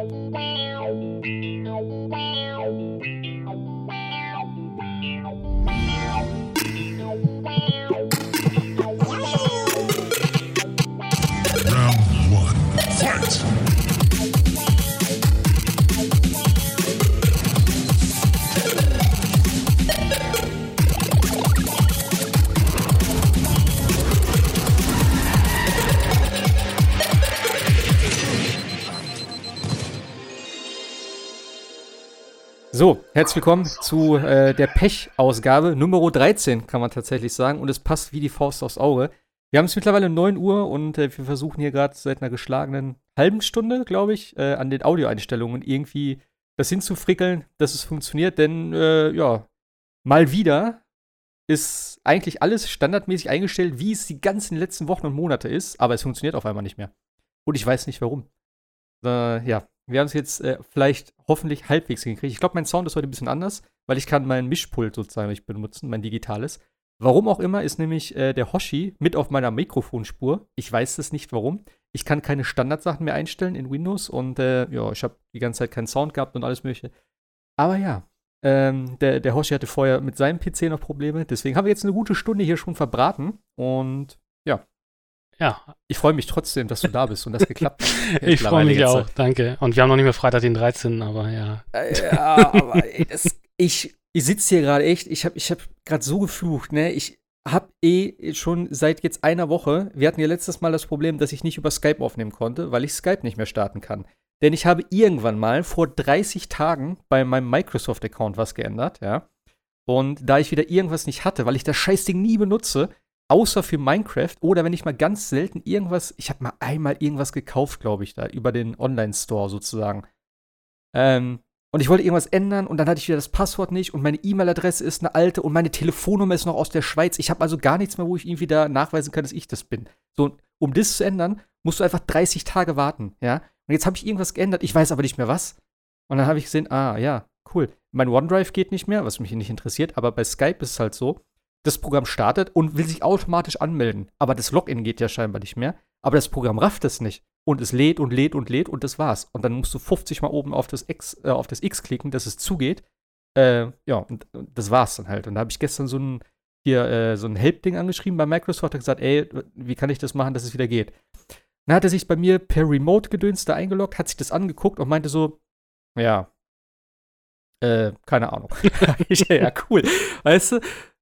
Round one. Fight! Herzlich willkommen zu äh, der Pech-Ausgabe Nummer 13, kann man tatsächlich sagen. Und es passt wie die Faust aufs Auge. Wir haben es mittlerweile 9 Uhr und äh, wir versuchen hier gerade seit einer geschlagenen halben Stunde, glaube ich, äh, an den Audioeinstellungen irgendwie das hinzufrickeln, dass es funktioniert. Denn, äh, ja, mal wieder ist eigentlich alles standardmäßig eingestellt, wie es die ganzen letzten Wochen und Monate ist. Aber es funktioniert auf einmal nicht mehr. Und ich weiß nicht warum. Äh, ja, wir haben es jetzt äh, vielleicht hoffentlich halbwegs hingekriegt. Ich glaube, mein Sound ist heute ein bisschen anders, weil ich kann mein Mischpult sozusagen nicht benutzen, mein digitales. Warum auch immer ist nämlich äh, der Hoshi mit auf meiner Mikrofonspur. Ich weiß es nicht warum. Ich kann keine Standardsachen mehr einstellen in Windows und äh, ja, ich habe die ganze Zeit keinen Sound gehabt und alles mögliche. Aber ja, ähm, der, der Hoshi hatte vorher mit seinem PC noch Probleme. Deswegen haben wir jetzt eine gute Stunde hier schon verbraten und ja, Ja, ich freue mich trotzdem, dass du da bist und das geklappt hat. ich freue mich auch, danke. Und wir haben noch nicht mehr Freitag den 13., aber ja. Äh, Ja, aber ey, das, ich, ich sitze hier gerade echt, ich habe ich hab gerade so geflucht, ne? Ich habe eh schon seit jetzt einer Woche, wir hatten ja letztes Mal das Problem, dass ich nicht über Skype aufnehmen konnte, weil ich Skype nicht mehr starten kann. Denn ich habe irgendwann mal vor 30 Tagen bei meinem Microsoft-Account was geändert, ja. Und da ich wieder irgendwas nicht hatte, weil ich das Scheißding nie benutze, außer für Minecraft oder wenn ich mal ganz selten irgendwas, ich habe mal einmal irgendwas gekauft, glaube ich, da über den Online-Store sozusagen. Ähm, und ich wollte irgendwas ändern und dann hatte ich wieder das Passwort nicht und meine E-Mail-Adresse ist eine alte und meine Telefonnummer ist noch aus der Schweiz. Ich habe also gar nichts mehr, wo ich irgendwie da nachweisen kann, dass ich das bin. So, um das zu ändern, musst du einfach 30 Tage warten, ja? Und jetzt habe ich irgendwas geändert, ich weiß aber nicht mehr was. Und dann habe ich gesehen, ah, ja, cool. Mein OneDrive geht nicht mehr, was mich nicht interessiert, aber bei Skype ist es halt so, das Programm startet und will sich automatisch anmelden. Aber das Login geht ja scheinbar nicht mehr. Aber das Programm rafft es nicht. Und es lädt und lädt und lädt und das war's. Und dann musst du 50 Mal oben auf das X, äh, auf das X klicken, dass es zugeht. Äh, ja, und, und das war's dann halt. Und da habe ich gestern so ein hier äh, so ein Help-Ding angeschrieben bei Microsoft und gesagt, ey, wie kann ich das machen, dass es wieder geht? Dann hat er sich bei mir per Remote-Gedöns da eingeloggt, hat sich das angeguckt und meinte so, ja, äh, keine Ahnung. ja, cool. Weißt du?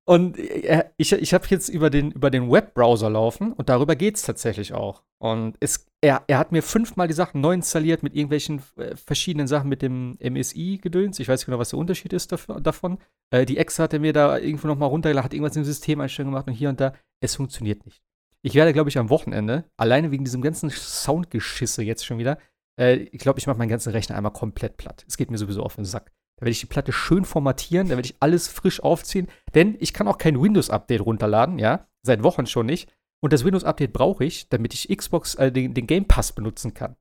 Und äh, ich, ich habe jetzt über den, über den Webbrowser laufen und darüber geht's tatsächlich auch. Und es, er, er hat mir fünfmal die Sachen neu installiert mit irgendwelchen äh, verschiedenen Sachen mit dem MSI-Gedöns. Ich weiß nicht genau, was der Unterschied ist dafür, davon. Äh, die Ex hat er mir da irgendwo noch mal runtergeladen, hat irgendwas im Systemeinstellung gemacht und hier und da. Es funktioniert nicht. Ich werde, glaube ich, am Wochenende, alleine wegen diesem ganzen Soundgeschisse jetzt schon wieder, äh, ich glaube, ich mache meinen ganzen Rechner einmal komplett platt. Es geht mir sowieso auf den Sack. Da werde ich die Platte schön formatieren, da werde ich alles frisch aufziehen, denn ich kann auch kein Windows-Update runterladen, ja, seit Wochen schon nicht. Und das Windows-Update brauche ich, damit ich Xbox, äh, den, den Game Pass benutzen kann.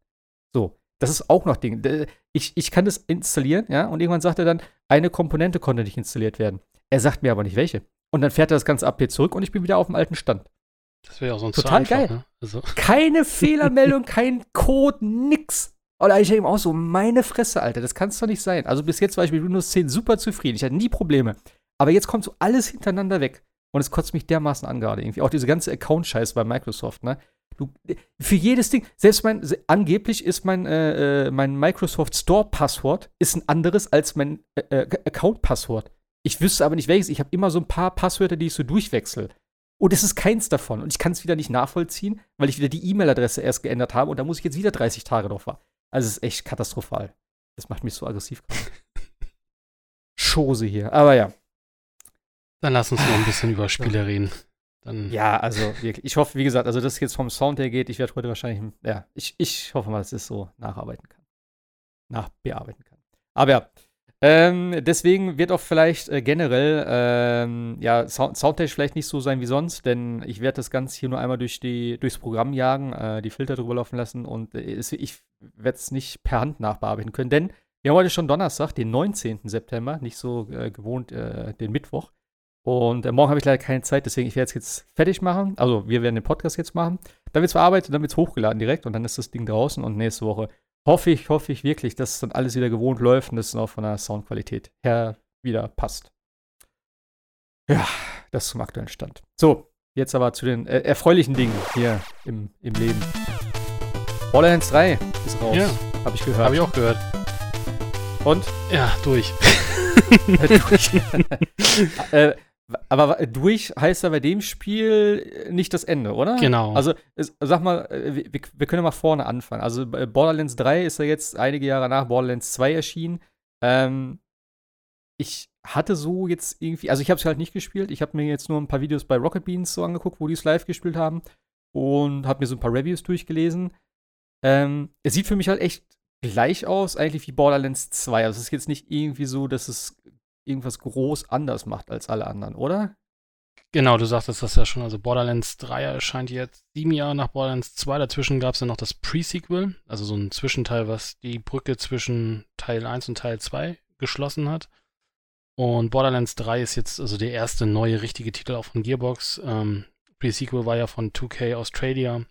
So, das ist auch noch Ding. D- Ich, ich kann das installieren, ja, und irgendwann sagt er dann, eine Komponente konnte nicht installiert werden. Er sagt mir aber nicht welche. Und dann fährt er das ganze Update zurück und ich bin wieder auf dem alten Stand. Das wäre auch sonst Total einfach, geil. Ne? Also, Keine Fehlermeldung, kein Code, nix. Oder ich mir auch so, meine Fresse, Alter, das kann es doch nicht sein. Also bis jetzt war ich mit Windows 10 super zufrieden. Ich hatte nie Probleme. Aber jetzt kommt so alles hintereinander weg. Und es kotzt mich dermaßen an gerade irgendwie. Auch diese ganze Account-Scheiße bei Microsoft, ne? Du, für jedes Ding, selbst mein, angeblich ist mein, äh, äh, mein Microsoft Store-Passwort ein anderes als mein äh, äh, Account-Passwort. Ich wüsste aber nicht welches. Ich habe immer so ein paar Passwörter, die ich so durchwechsel. Und es ist keins davon. Und ich kann es wieder nicht nachvollziehen, weil ich wieder die E-Mail-Adresse erst geändert habe. Und da muss ich jetzt wieder 30 Tage drauf warten. Also es ist echt katastrophal. Das macht mich so aggressiv. gerade. Chose hier. Aber ja. dann lass uns noch ein bisschen über Spiele reden. Dann, Ja, also wirklich. Ich hoffe, wie gesagt, also das jetzt vom Sound her geht. Ich werde heute wahrscheinlich, ja, ich, ich hoffe mal, dass es so nacharbeiten kann. Nachbearbeiten kann. Aber ja. Ähm, deswegen wird auch vielleicht äh, generell, ähm, ja, Sound Soundtech vielleicht nicht so sein wie sonst, denn ich werde das Ganze hier nur einmal durch die, durchs Programm jagen, äh, die Filter drüber laufen lassen und äh, ich werde es nicht per Hand nachbearbeiten können, denn wir haben heute schon Donnerstag, den 19. September, nicht so äh, gewohnt äh, den Mittwoch. Und äh, morgen habe ich leider keine Zeit, deswegen ich werde es jetzt fertig machen. Also wir werden den Podcast jetzt machen. Dann wird es verarbeitet, dann wird es hochgeladen direkt und dann ist das Ding draußen und nächste Woche hoffe ich, hoffe ich wirklich, dass dann alles wieder gewohnt läuft und es dann auch von der Soundqualität her wieder passt. Ja, das zum aktuellen Stand. So, jetzt aber zu den äh, erfreulichen Dingen hier im, im Leben. Borderlands 3 ist raus. Ja. Habe ich gehört. Habe ich auch gehört. Und? Ja, durch. durch. äh, aber durch heißt ja bei dem Spiel nicht das Ende, oder? Genau. Also, sag mal, äh, wir, wir, können ja mal vorne anfangen. Also, Borderlands 3 ist ja jetzt einige Jahre nach Borderlands 2 erschienen. Ähm, ich hatte so jetzt irgendwie, also ich habe es halt nicht gespielt. Ich habe mir jetzt nur ein paar Videos bei Rocket Beans so angeguckt, wo die es live gespielt haben und habe mir so ein paar Reviews durchgelesen. Ähm, es sieht für mich halt echt gleich aus, eigentlich wie Borderlands 2. Also es ist jetzt nicht irgendwie so, dass es irgendwas groß anders macht als alle anderen, oder? Genau, du sagtest das ja schon. Also Borderlands 3 erscheint jetzt sieben Jahre nach Borderlands 2. Dazwischen gab es ja noch das Pre-Sequel, also so ein Zwischenteil, was die Brücke zwischen Teil 1 und Teil 2 geschlossen hat. Und Borderlands 3 ist jetzt also der erste neue richtige Titel auch von Gearbox. Ähm, Pre-Sequel war ja von 2K Australia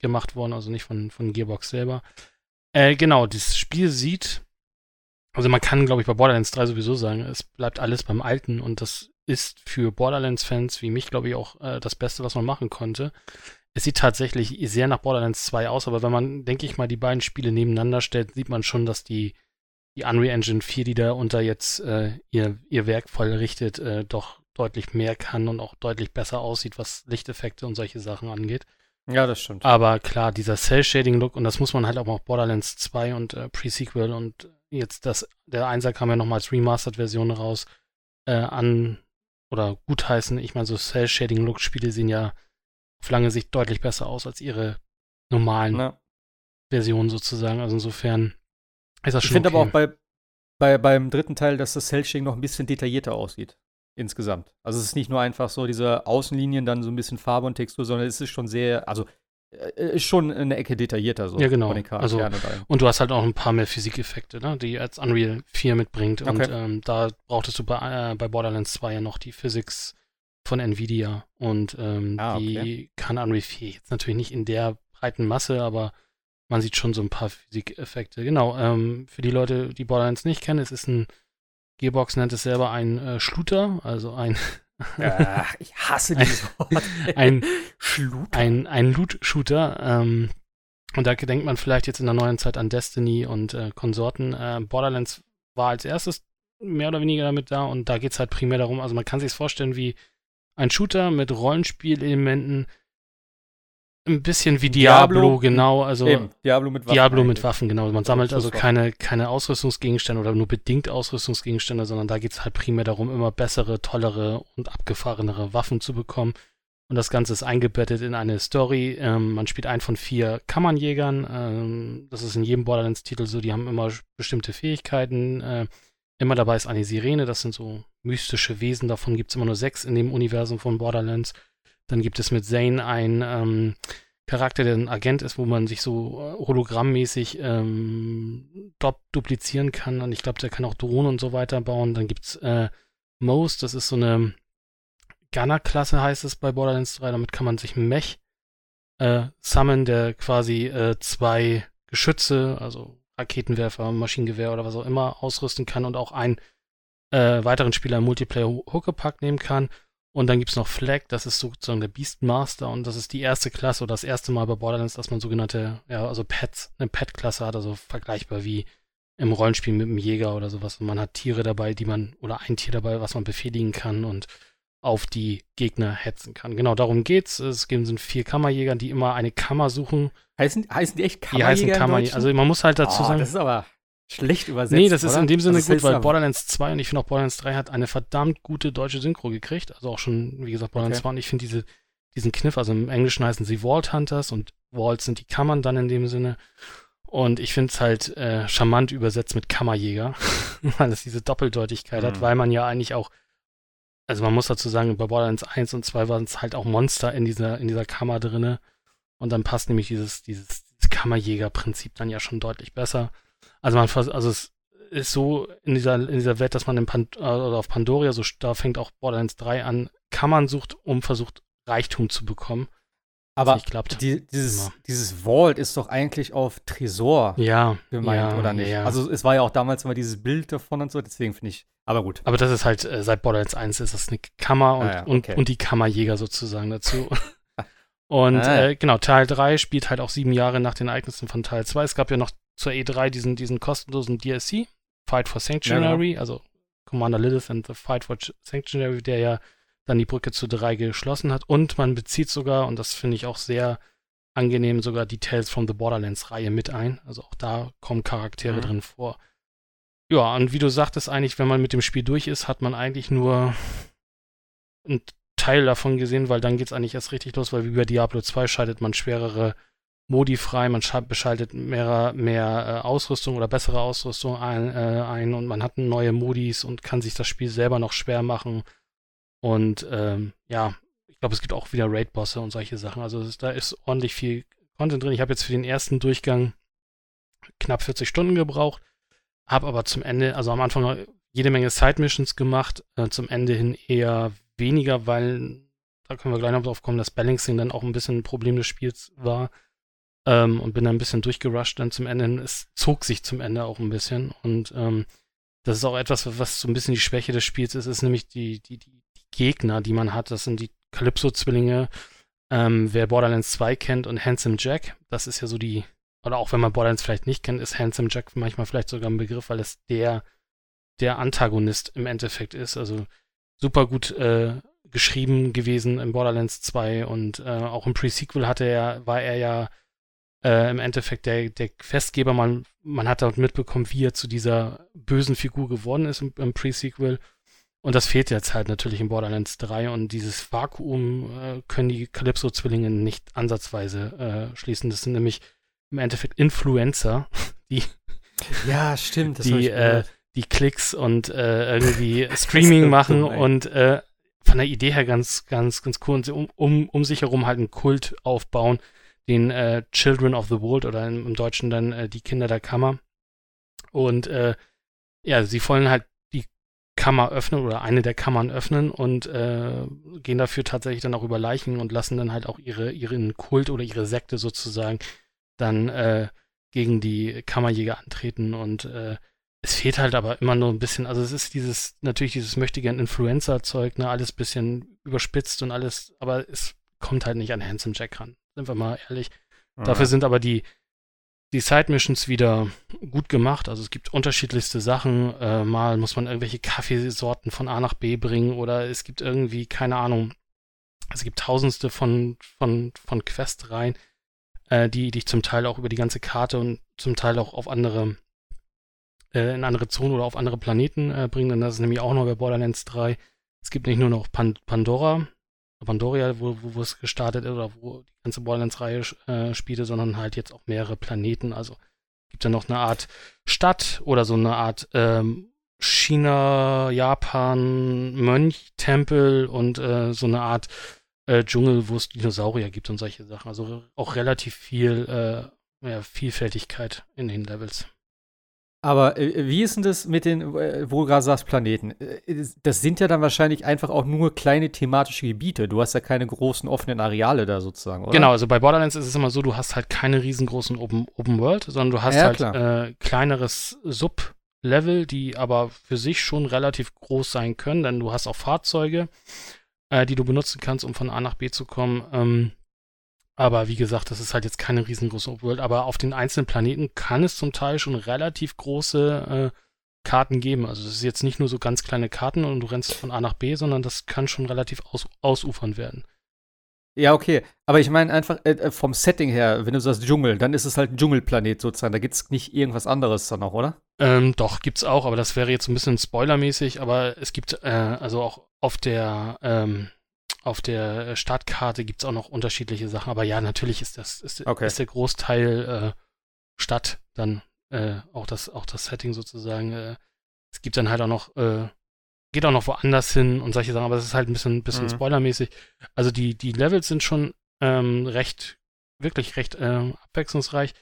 gemacht worden, also nicht von, von Gearbox selber. Äh, genau, das Spiel sieht, also man kann, glaube ich, bei Borderlands 3 sowieso sagen, es bleibt alles beim Alten und das ist für Borderlands-Fans wie mich, glaube ich, auch äh, das Beste, was man machen konnte. Es sieht tatsächlich sehr nach Borderlands 2 aus, aber wenn man, denke ich mal, die beiden Spiele nebeneinander stellt, sieht man schon, dass die, die Unreal Engine 4, die da unter jetzt äh, ihr, ihr Werk voll richtet, äh, doch deutlich mehr kann und auch deutlich besser aussieht, was Lichteffekte und solche Sachen angeht. Ja, das stimmt. Aber klar, dieser Cell-Shading-Look, und das muss man halt auch auf Borderlands 2 und äh, Pre-Sequel und jetzt das, der Einser kam ja nochmal als Remastered-Version raus, äh, an oder gutheißen. Ich meine, so Cell-Shading-Look-Spiele sehen ja auf lange Sicht deutlich besser aus als ihre normalen Ja. Versionen sozusagen. Also insofern ist das Ich schon finde okay. aber auch bei, bei, beim dritten Teil, dass das Cell-Shading noch ein bisschen detaillierter aussieht. Insgesamt. Also es ist nicht nur einfach so diese Außenlinien, dann so ein bisschen Farbe und Textur, sondern es ist schon sehr, also ist schon eine Ecke detaillierter so Ja, genau. Also, und. Und du hast halt auch ein paar mehr Physikeffekte, ne, die jetzt Unreal 4 mitbringt. Und Okay. ähm, da brauchtest du bei, äh, bei Borderlands 2 ja noch die Physics von Nvidia. Und ähm, Ah, die okay. kann Unreal 4 jetzt natürlich nicht in der breiten Masse, aber man sieht schon so ein paar Physikeffekte. Genau, ähm, für die Leute, die Borderlands nicht kennen, es ist ein, Gearbox nennt es selber ein äh, Shooter, also ein, Ach, ich hasse dieses Wort. ein Schlut. ein, ein Loot-Shooter. Ähm, und da denkt man vielleicht jetzt in der neuen Zeit an Destiny und äh, Konsorten. Äh, Borderlands war als erstes mehr oder weniger damit da und da geht es halt primär darum, also man kann sich vorstellen wie ein Shooter mit Rollenspielelementen, ein bisschen wie Diablo, Diablo, genau, also Eben, Diablo mit Waffen. Diablo mit. Waffen, genau. Man sammelt also keine, keine Ausrüstungsgegenstände oder nur bedingt Ausrüstungsgegenstände, sondern da geht es halt primär darum, immer bessere, tollere und abgefahrenere Waffen zu bekommen. Und das Ganze ist eingebettet in eine Story. Ähm, man spielt einen von vier Kammernjägern. Ähm, das ist in jedem Borderlands-Titel so. Die haben immer bestimmte Fähigkeiten. Äh, immer dabei ist eine Sirene. Das sind so mystische Wesen. Davon gibt es immer nur sechs in dem Universum von Borderlands. Dann gibt es mit Zane einen ähm, Charakter, der ein Agent ist, wo man sich so äh, hologrammmäßig ähm, duplizieren kann. Und ich glaube, der kann auch Drohnen und so weiter bauen. Dann gibt's äh, Mose, das ist so eine Gunner-Klasse, heißt es bei Borderlands 3. Damit kann man sich Mech äh, summon, der quasi äh, zwei Geschütze, also Raketenwerfer, Maschinengewehr oder was auch immer, ausrüsten kann und auch einen äh, weiteren Spieler im Multiplayer-Huckepack nehmen kann. Und dann gibt's noch Flag, das ist sozusagen der Beastmaster und das ist die erste Klasse oder das erste Mal bei Borderlands, dass man sogenannte, ja, also Pets, eine Pet-Klasse hat, also vergleichbar wie im Rollenspiel mit einem Jäger oder sowas. Und man hat Tiere dabei, die man, oder ein Tier dabei, was man befehligen kann und auf die Gegner hetzen kann. Genau, darum geht's. Es gibt- sind vier Kammerjäger, die immer eine Kammer suchen. Heißen, heißen die echt Die Kammerjäger heißen im Kammerjäger. Also man muss halt dazu oh, sagen, Das ist aber schlecht übersetzt. Nee, das ist oder? in dem Sinne ist gut, weil. Borderlands 2 und ich finde auch Borderlands 3 hat eine verdammt gute deutsche Synchro gekriegt. Also auch schon, wie gesagt, Borderlands Okay. 2 und ich finde diese, diesen Kniff, also im Englischen heißen sie Vault Hunters und Vaults sind die Kammern dann in dem Sinne. Und ich finde es halt äh, charmant übersetzt mit Kammerjäger, weil es diese Doppeldeutigkeit hat, Mhm. weil man ja eigentlich auch, also man muss dazu sagen, bei Borderlands 1 und 2 waren es halt auch Monster in dieser, in dieser Kammer drinne. Und dann passt nämlich dieses, dieses, dieses Kammerjäger-Prinzip dann ja schon deutlich besser. Also man also es ist so in dieser, in dieser Welt, dass man in Pan oder auf Pandoria, so da fängt auch Borderlands 3 an, Kammern sucht, um versucht, Reichtum zu bekommen. Aber die, dieses, Immer. dieses Vault ist doch eigentlich auf Tresor Ja, gemeint, ja, oder nicht? Ja. Also es war ja auch damals immer dieses Bild davon und so, deswegen finde ich. Aber gut. aber das ist halt, äh, seit Borderlands 1 ist das eine Kammer und, Ah ja, und, okay. und die Kammerjäger sozusagen dazu. und Ah äh, genau, Teil 3 spielt halt auch sieben Jahre nach den Ereignissen von Teil 2. Es gab ja noch zur E3 diesen, diesen kostenlosen DLC, Fight for Sanctuary, also Commander Lilith and the Fight for Sanctuary, der ja dann die Brücke zu 3 geschlossen hat. Und man bezieht sogar, und das finde ich auch sehr angenehm, sogar die Tales from the Borderlands-Reihe mit ein. Also auch da kommen Charaktere Mhm. drin vor. Ja, und wie du sagtest, eigentlich, wenn man mit dem Spiel durch ist, hat man eigentlich nur einen Teil davon gesehen, weil dann geht's eigentlich erst richtig los, weil wie bei Diablo 2 schaltet man schwerere Modi frei, man scha- beschaltet mehr, mehr äh, Ausrüstung oder bessere Ausrüstung ein, äh, ein und man hat neue Modis und kann sich das Spiel selber noch schwer machen. Und ähm, ja, ich glaube, es gibt auch wieder Raid-Bosse und solche Sachen. Also es, da ist ordentlich viel Content drin. Ich habe jetzt für den ersten Durchgang knapp 40 Stunden gebraucht, habe aber zum Ende, also am Anfang jede Menge Side-Missions gemacht, äh, zum Ende hin eher weniger, weil da können wir gleich noch drauf kommen, dass Balancing dann auch ein bisschen ein Problem des Spiels war. Ähm, und bin dann ein bisschen durchgerusht dann zum Ende. Es zog sich zum Ende auch ein bisschen. Und ähm, das ist auch etwas, was so ein bisschen die Schwäche des Spiels ist, ist nämlich die, die, die, die Gegner, die man hat. Das sind die Calypso-Zwillinge. Ähm, wer Borderlands 2 kennt und Handsome Jack, das ist ja so die, oder auch wenn man Borderlands vielleicht nicht kennt, ist Handsome Jack manchmal vielleicht sogar ein Begriff, weil es der, der Antagonist im Endeffekt ist. Also super gut äh, geschrieben gewesen im Borderlands 2 und äh, auch im Pre-Sequel hatte er, war er ja äh, im Endeffekt der, der Questgeber. Man, man hat dort mitbekommen, wie er zu dieser bösen Figur geworden ist im, im Pre-Sequel. Und das fehlt jetzt halt natürlich in Borderlands 3 und dieses Vakuum äh, können die Calypso-Zwillinge nicht ansatzweise äh, schließen. Das sind nämlich im Endeffekt Influencer, die Ja, stimmt. Das die, äh, die Klicks und äh, irgendwie Streaming machen dumm, und äh, von der Idee her ganz, ganz, ganz cool und sie um, um, um sich herum halt einen Kult aufbauen, den äh, Children of the World oder im, im Deutschen dann äh, die Kinder der Kammer. Und äh, ja, sie wollen halt die Kammer öffnen oder eine der Kammern öffnen und äh, gehen dafür tatsächlich dann auch über Leichen und lassen dann halt auch ihre, ihren Kult oder ihre Sekte sozusagen dann äh, gegen die Kammerjäger antreten und äh, es fehlt halt aber immer nur ein bisschen, also es ist dieses, natürlich dieses möchtegern Influencer-Zeug, ne, alles bisschen überspitzt und alles, aber es kommt halt nicht an Handsome Jack ran. Sind wir mal ehrlich. Dafür sind aber die, die Side-Missions wieder gut gemacht. Also es gibt unterschiedlichste Sachen. Äh, mal muss man irgendwelche Kaffeesorten von A nach B bringen oder es gibt irgendwie, keine Ahnung, es gibt tausendste von, von, von Questreihen, äh, die dich zum Teil auch über die ganze Karte und zum Teil auch auf andere, äh, in andere Zonen oder auf andere Planeten äh, bringen. Denn das ist nämlich auch noch bei Borderlands 3. Es gibt nicht nur noch Pan Pandora, Pandoria, wo, wo, wo es gestartet ist oder wo die ganze Borderlands-Reihe äh, spielte, sondern halt jetzt auch mehrere Planeten. Also gibt ja noch eine Art Stadt oder so eine Art ähm, China, Japan, Mönch-Tempel und äh, so eine Art äh, Dschungel, wo es Dinosaurier gibt und solche Sachen. Also auch relativ viel äh, ja, Vielfältigkeit in den Levels. Aber äh, wie ist denn das mit den, äh, wo du gerade sagst, Planeten? Äh, Das sind ja dann wahrscheinlich einfach auch nur kleine thematische Gebiete. Du hast ja keine großen offenen Areale da sozusagen, oder? Genau, also bei Borderlands ist es immer so, du hast halt keine riesengroßen Open, Open World, sondern du hast Ja, halt äh, kleineres Sub-Level, die aber für sich schon relativ groß sein können, denn du hast auch Fahrzeuge, äh, die du benutzen kannst, um von A nach B zu kommen. Ähm, aber wie gesagt, das ist halt jetzt keine riesengroße Open World, aber auf den einzelnen Planeten kann es zum Teil schon relativ große äh, Karten geben. Also es ist jetzt nicht nur so ganz kleine Karten und du rennst von A nach B, sondern das kann schon relativ aus, ausufern werden. Ja, okay. Aber ich meine einfach äh, äh, vom Setting her, wenn du sagst Dschungel, dann ist es halt ein Dschungelplanet sozusagen. Da gibt es nicht irgendwas anderes dann noch, oder? Ähm, doch, gibt's auch, aber das wäre jetzt ein bisschen spoilermäßig, aber es gibt, äh, also auch auf der, ähm, auf der Startkarte gibt's auch noch unterschiedliche Sachen, aber ja, natürlich ist das, ist, Okay. ist der Großteil äh, Stadt dann, äh, auch das, auch das Setting sozusagen. Äh, es gibt dann halt auch noch, äh, geht auch noch woanders hin und solche Sachen, aber das ist halt ein bisschen, bisschen Mhm. spoilermäßig. Also die, die Levels sind schon ähm, recht, wirklich recht ähm, abwechslungsreich.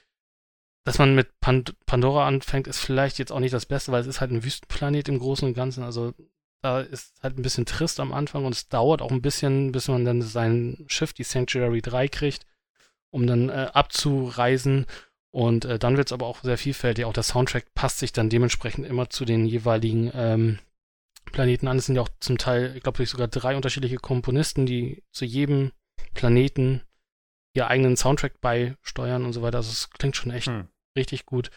Dass man mit Pand Pandora anfängt, ist vielleicht jetzt auch nicht das Beste, weil es ist halt ein Wüstenplanet im Großen und Ganzen. Also da ist halt ein bisschen trist am Anfang und es dauert auch ein bisschen, bis man dann sein Schiff, die Sanctuary 3, kriegt, um dann äh, abzureisen. Und äh, dann wird es aber auch sehr vielfältig. Auch der Soundtrack passt sich dann dementsprechend immer zu den jeweiligen ähm, Planeten an. Es sind ja auch zum Teil, ich glaube, sogar drei unterschiedliche Komponisten, die zu jedem Planeten ihr eigenen Soundtrack beisteuern und so weiter. Also es klingt schon echt hm. richtig gut.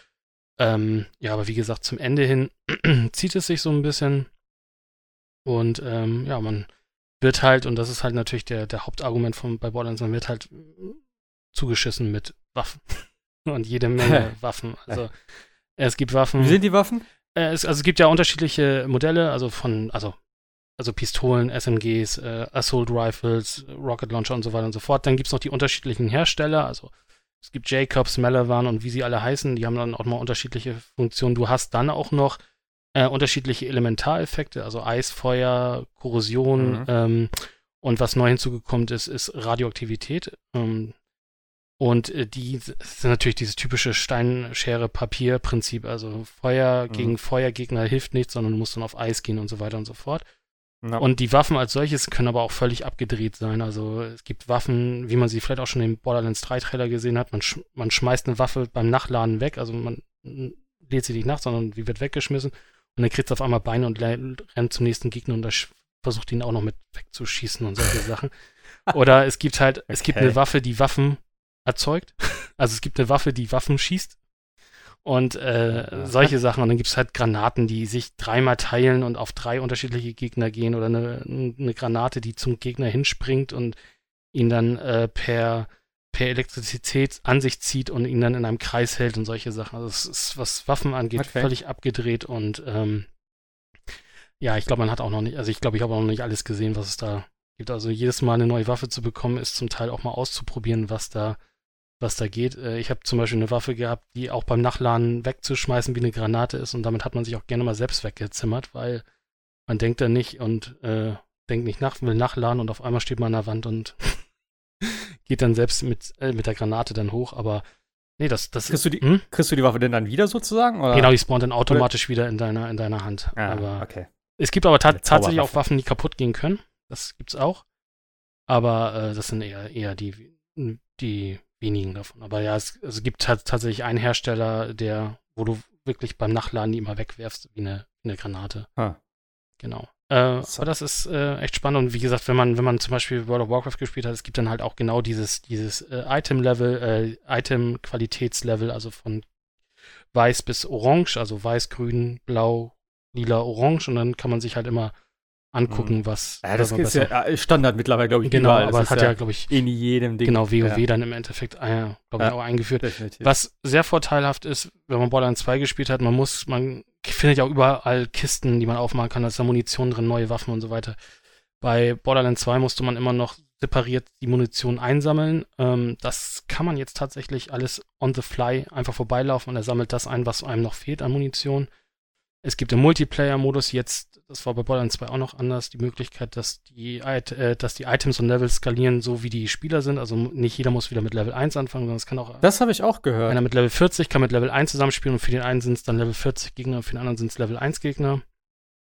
Ähm, ja, aber wie gesagt, zum Ende hin zieht es sich so ein bisschen. Und ähm, ja, man wird halt, und das ist halt natürlich der, der Hauptargument von, bei Borderlands, man wird halt zugeschissen mit Waffen. und jede Menge Waffen. Also es gibt Waffen. Wie sind die Waffen? Äh, es, also es gibt ja unterschiedliche Modelle, also von, also also Pistolen, SMGs, äh, Assault Rifles, Rocket Launcher und so weiter und so fort. Dann gibt es noch die unterschiedlichen Hersteller, also es gibt Jacobs, Malavan und wie sie alle heißen, die haben dann auch mal unterschiedliche Funktionen. Du hast dann auch noch äh, unterschiedliche Elementareffekte, also Eis, Feuer, Korrosion mhm. ähm, und was neu hinzugekommen ist, ist Radioaktivität. Ähm, und äh, die sind natürlich dieses typische Steinschere-Papier-Prinzip. Also Feuer mhm. gegen Feuergegner hilft nichts, sondern du musst dann auf Eis gehen und so weiter und so fort. Ja. Und die Waffen als solches können aber auch völlig abgedreht sein. Also es gibt Waffen, wie man sie vielleicht auch schon im Borderlands 3 Trailer gesehen hat, man, sch man schmeißt eine Waffe beim Nachladen weg, also man lädt sie nicht nach, sondern die wird weggeschmissen und dann kriegt es auf einmal Beine und rennt zum nächsten Gegner und versucht ihn auch noch mit wegzuschießen und solche Sachen. Oder es gibt halt, okay. es gibt eine Waffe, die Waffen erzeugt. Also es gibt eine Waffe, die Waffen schießt und äh, solche Sachen. Und dann gibt es halt Granaten, die sich dreimal teilen und auf drei unterschiedliche Gegner gehen oder eine, eine Granate, die zum Gegner hinspringt und ihn dann äh, per, per Elektrizität an sich zieht und ihn dann in einem Kreis hält und solche Sachen. Also es ist, was Waffen angeht, okay. völlig abgedreht und ähm, ja, ich glaube, man hat auch noch nicht, also ich glaube, ich habe auch noch nicht alles gesehen, was es da gibt. Also jedes Mal eine neue Waffe zu bekommen, ist zum Teil auch mal auszuprobieren, was da was da geht. Äh, ich habe zum Beispiel eine Waffe gehabt, die auch beim Nachladen wegzuschmeißen wie eine Granate ist und damit hat man sich auch gerne mal selbst weggezimmert, weil man denkt da nicht und äh, denkt nicht nach, will nachladen und auf einmal steht man an der Wand und geht dann selbst mit, äh, mit der Granate dann hoch, aber nee, das, das kriegst, du die, hm? kriegst du die Waffe denn dann wieder sozusagen? Oder? Genau, die spawnt dann automatisch oder? wieder in deiner, in deiner Hand. Ah, aber okay. Es gibt aber ta tatsächlich auch Waffen, die kaputt gehen können. Das gibt's auch. Aber äh, das sind eher, eher die, die wenigen davon. Aber ja, es, es gibt tatsächlich einen Hersteller, der, wo du wirklich beim Nachladen die immer wegwerfst, wie eine, wie eine Granate. Ah. Genau. Äh, so. Aber das ist äh, echt spannend. Und wie gesagt, wenn man, wenn man zum Beispiel World of Warcraft gespielt hat, es gibt dann halt auch genau dieses, dieses äh, Item-Level, äh, Item-Qualitätslevel, also von weiß bis orange, also weiß, grün, blau, lila, orange. Und dann kann man sich halt immer angucken, mhm. was. Ja, das ist ja Standard mittlerweile, glaube ich. Genau, überall. aber das hat ja, ja glaube ich, in jedem Ding. Genau, WoW ja. dann im Endeffekt, äh, ich, auch eingeführt. Definitiv. Was sehr vorteilhaft ist, wenn man Borderlands 2 gespielt hat, man muss, man findet ja auch überall Kisten, die man aufmachen kann, da ist da Munition drin, neue Waffen und so weiter. Bei Borderlands 2 musste man immer noch separiert die Munition einsammeln. Ähm, das kann man jetzt tatsächlich alles on the fly einfach vorbeilaufen und er sammelt das ein, was einem noch fehlt an Munition. Es gibt im Multiplayer-Modus jetzt, das war bei Borderlands 2 auch noch anders, die Möglichkeit, dass die, äh, dass die Items und Levels skalieren, so wie die Spieler sind. Also nicht jeder muss wieder mit Level 1 anfangen, sondern es kann auch. Das habe ich auch gehört. Einer mit Level 40 kann mit Level 1 zusammenspielen und für den einen sind es dann Level 40 Gegner und für den anderen sind es Level 1 Gegner.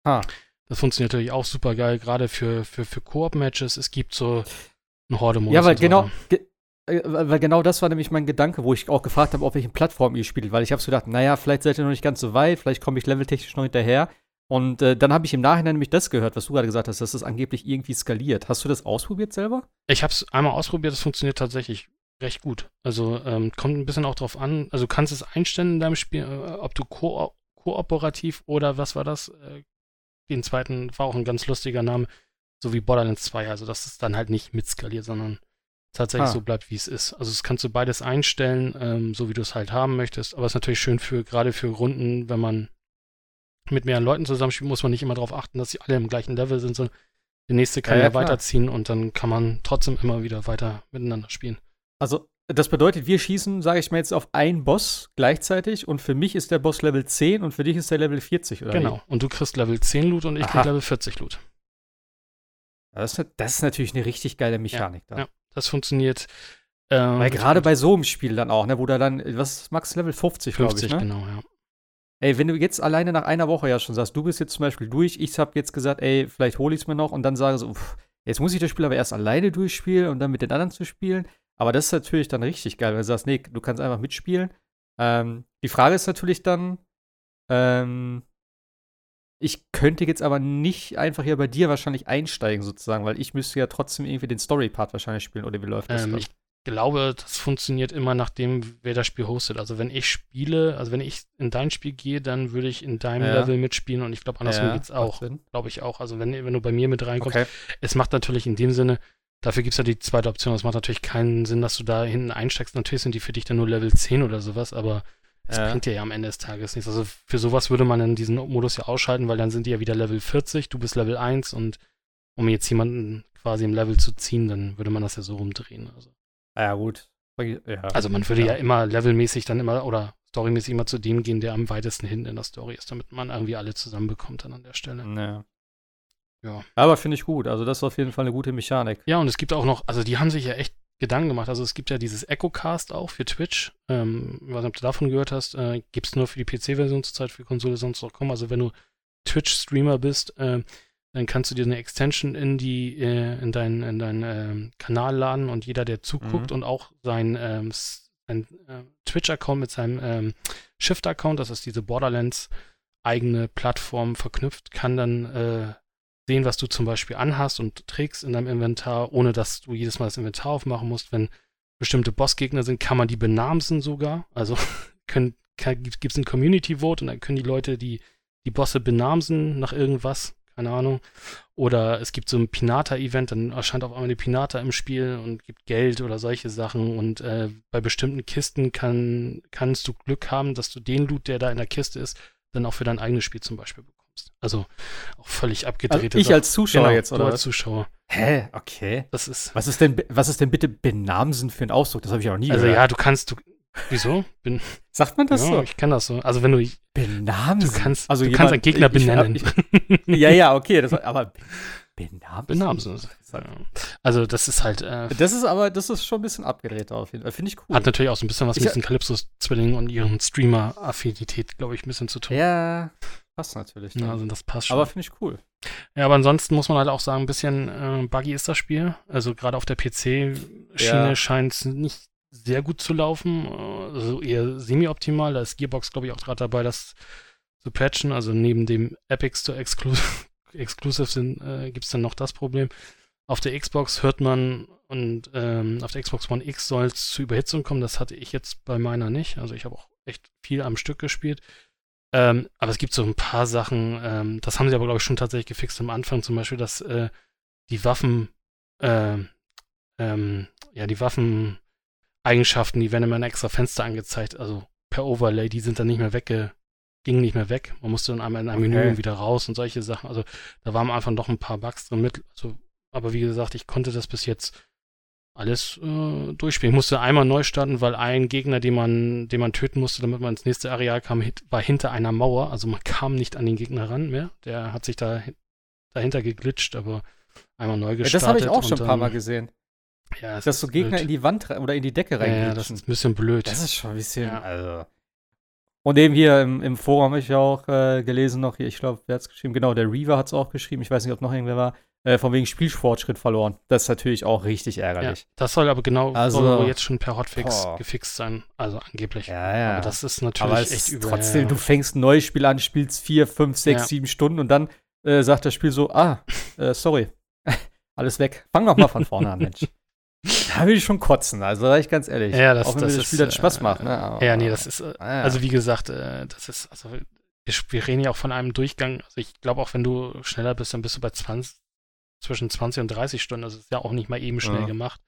Ah. Das funktioniert natürlich auch super geil, gerade für, für, für Koop-Matches. Es gibt so einen Horde-Modus. Ja, weil genau, ge äh, weil genau das war nämlich mein Gedanke, wo ich auch gefragt habe, auf welchen Plattformen ihr spielt, weil ich habe so gedacht, naja, vielleicht seid ihr noch nicht ganz so weit, vielleicht komme ich leveltechnisch noch hinterher. Und äh, dann habe ich im Nachhinein nämlich das gehört, was du gerade gesagt hast, dass das angeblich irgendwie skaliert. Hast du das ausprobiert selber? Ich habe es einmal ausprobiert, das funktioniert tatsächlich recht gut. Also ähm, kommt ein bisschen auch drauf an. Also du kannst es einstellen in deinem Spiel, äh, ob du ko kooperativ oder was war das? Äh, den zweiten war auch ein ganz lustiger Name, so wie Borderlands 2. Also dass es dann halt nicht mitskaliert, sondern tatsächlich ah. so bleibt, wie es ist. Also das kannst du beides einstellen, ähm, so wie du es halt haben möchtest. Aber es ist natürlich schön für, gerade für Runden, wenn man mit mehreren Leuten zusammenspielt, muss man nicht immer darauf achten, dass sie alle im gleichen Level sind, sondern der nächste kann ja, ja weiterziehen und dann kann man trotzdem immer wieder weiter miteinander spielen. Also das bedeutet, wir schießen, sage ich mal jetzt, auf einen Boss gleichzeitig und für mich ist der Boss Level 10 und für dich ist der Level 40, oder? Genau. Wie? Und du kriegst Level 10 Loot und ich Aha. krieg Level 40 Loot. Das ist, das ist, natürlich eine richtig geile Mechanik ja, da. Ja. Das funktioniert. Ähm, Weil gerade bei so einem Spiel dann auch, ne, wo da dann, was ist Max Level 50, 50 glaube ich. Ne? genau, ja. ey, wenn du jetzt alleine nach einer Woche ja schon sagst, du bist jetzt zum Beispiel durch, ich habe jetzt gesagt, ey, vielleicht hole ich es mir noch und dann sage so, pff, jetzt muss ich das Spiel aber erst alleine durchspielen und dann mit den anderen zu spielen. Aber das ist natürlich dann richtig geil, wenn du sagst, nee, du kannst einfach mitspielen. Ähm, die Frage ist natürlich dann, ähm, ich könnte jetzt aber nicht einfach hier bei dir wahrscheinlich einsteigen, sozusagen, weil ich müsste ja trotzdem irgendwie den Story-Part wahrscheinlich spielen, oder wie läuft das? Ähm, dann? ich glaube, das funktioniert immer nachdem, wer das Spiel hostet. Also wenn ich spiele, also wenn ich in dein Spiel gehe, dann würde ich in deinem Ja. Level mitspielen und ich glaube, andersrum Ja, geht's auch. Glaube ich auch. Also wenn, wenn du bei mir mit reinkommst, Okay. es macht natürlich in dem Sinne, dafür gibt es ja die zweite Option, es macht natürlich keinen Sinn, dass du da hinten einsteigst. Natürlich sind die für dich dann nur Level 10 oder sowas, aber Ja. bringt dir ja am Ende des Tages nichts. Also für sowas würde man dann diesen Modus ja ausschalten, weil dann sind die ja wieder Level 40, du bist Level 1 und um jetzt jemanden quasi im Level zu ziehen, dann würde man das ja so rumdrehen. Also, Ah, ja, gut. Ja. also man würde ja. Ja. immer levelmäßig dann immer oder storymäßig immer zu dem gehen, der am weitesten hinten in der Story ist, damit man irgendwie alle zusammenbekommt dann an der Stelle. Ja. Ja. Aber finde ich gut. Also, das ist auf jeden Fall eine gute Mechanik. Ja, und es gibt auch noch, also die haben sich ja echt Gedanken gemacht. Also es gibt ja dieses Echocast auch für Twitch. Ähm, ich weiß nicht, ob du davon gehört hast. Äh, gibt es nur für die PC-Version zurzeit, für Konsole sonst noch kommen. Also wenn du Twitch-Streamer bist, äh, dann kannst du dir eine Extension in die, äh, in deinen, in deinen ähm, Kanal laden und jeder, der zuguckt Mhm. und auch sein, ähm, sein äh, Twitch-Account mit seinem ähm, Shift-Account, das ist diese Borderlands eigene Plattform verknüpft, kann dann äh, sehen, was du zum Beispiel anhast und trägst in deinem Inventar, ohne dass du jedes Mal das Inventar aufmachen musst. Wenn bestimmte Bossgegner sind, kann man die benamsen sogar. Also können, gibt es ein Community Vote und dann können die Leute die, die Bosse benamsen nach irgendwas, keine Ahnung. Oder es gibt so ein Pinata-Event, dann erscheint auf einmal eine Pinata im Spiel und gibt Geld oder solche Sachen. Und äh, bei bestimmten Kisten kann, kannst du Glück haben, dass du den Loot, der da in der Kiste ist, dann auch für dein eigenes Spiel zum Beispiel bekommst. Also auch völlig Also abgedrehte ich Sachen. als Zuschauer Genau, jetzt, du oder als? Zuschauer. Hä? Okay. Das ist. Was ist denn, was ist denn bitte Benamsen für ein Ausdruck? Das habe ich auch nie Also gehört. ja, du kannst, du. Wieso? Bin, Sagt man das ja, so? ich kann das so. Also wenn du, du Benamsen. kannst, also du jemand- kannst einen Gegner ich- ich benennen. ich- Ja, ja, okay. Das, aber Benamsen? Benamsen. Also das ist halt, äh, Das ist aber, das ist schon ein bisschen abgedreht auf jeden Fall. Finde ich cool. hat natürlich auch so ein bisschen was Ich mit diesen Calypso-Zwillingen und ihren Streamer-Affinität, glaube ich, ein bisschen zu tun. ja, passt natürlich. Ja, dann. also das passt schon. aber finde ich cool. Ja, aber ansonsten muss man halt auch sagen, ein bisschen äh, buggy ist das Spiel. Also gerade auf der PC-Schiene Ja. scheint es nicht sehr gut zu laufen. Äh, Also eher semi-optimal. Da ist Gearbox, glaube ich, auch gerade dabei, das zu patchen. Also neben dem Epic Store Exclusive, Exclusive sind, äh, gibt es dann noch das Problem. Auf der Xbox hört man und ähm, auf der Xbox One X soll es zu Überhitzung kommen. Das hatte ich jetzt bei meiner nicht. Also ich habe auch echt viel am Stück gespielt. Ähm, aber es gibt so ein paar Sachen, ähm, das haben sie aber, glaube ich, schon tatsächlich gefixt am Anfang, zum Beispiel, dass äh, die Waffen, ähm, ähm, ja, die Waffeneigenschaften, die werden immer ein extra Fenster angezeigt, also per Overlay, die sind dann nicht mehr wegge, gingen nicht mehr weg. Man musste dann einmal in ein Menü Okay. und wieder raus und solche Sachen. Also da waren am Anfang doch ein paar Bugs drin mit. Also, aber wie gesagt, ich konnte das bis jetzt alles äh, durchspielen. Ich musste einmal neu starten, weil ein Gegner, den man, den man töten musste, damit man ins nächste Areal kam, war hinter einer Mauer. Also man kam nicht an den Gegner ran mehr. Der hat sich da hin- dahinter geglitscht, aber einmal neu Ja, gestartet. das habe ich auch schon ein paar Mal gesehen. Ja, es Dass so Gegner blöd. in die Wand oder in die Decke ja, ja, das reinglitschen. ist ein bisschen blöd. Das ist schon ein bisschen, Ja. also. Und eben hier im, im Forum habe ich ja auch äh, gelesen noch, hier, ich glaube, wer hat es geschrieben? Genau, der Reaver hat es auch geschrieben, ich weiß nicht, ob noch irgendwer war, äh, von wegen Spielfortschritt verloren. Das ist natürlich auch richtig ja, ärgerlich. das soll aber genau Also- jetzt schon per Hotfix Boah. gefixt sein. Also angeblich. Ja, ja. Aber das ist natürlich Aber es echt übel. trotzdem, ja, du fängst ein neues Spiel an, spielst vier, fünf, sechs, Ja. sieben Stunden und dann äh, sagt das Spiel so, ah, äh, sorry, alles weg. Fang doch mal von vorne an, Mensch. Da will ich schon kotzen, also sag ich ganz ehrlich. Ja, das- Auch wenn das das ist, Spiel dann Spaß äh, macht, ne? Aber- Ja, nee, das ist, äh, Ah, ja. also wie gesagt, das ist, also wir, wir reden ja auch von einem Durchgang. Also ich glaube auch, wenn du schneller bist, dann bist du bei 20, zwischen 20 und 30 Stunden. Das ist ja auch nicht mal eben schnell Ja. gemacht.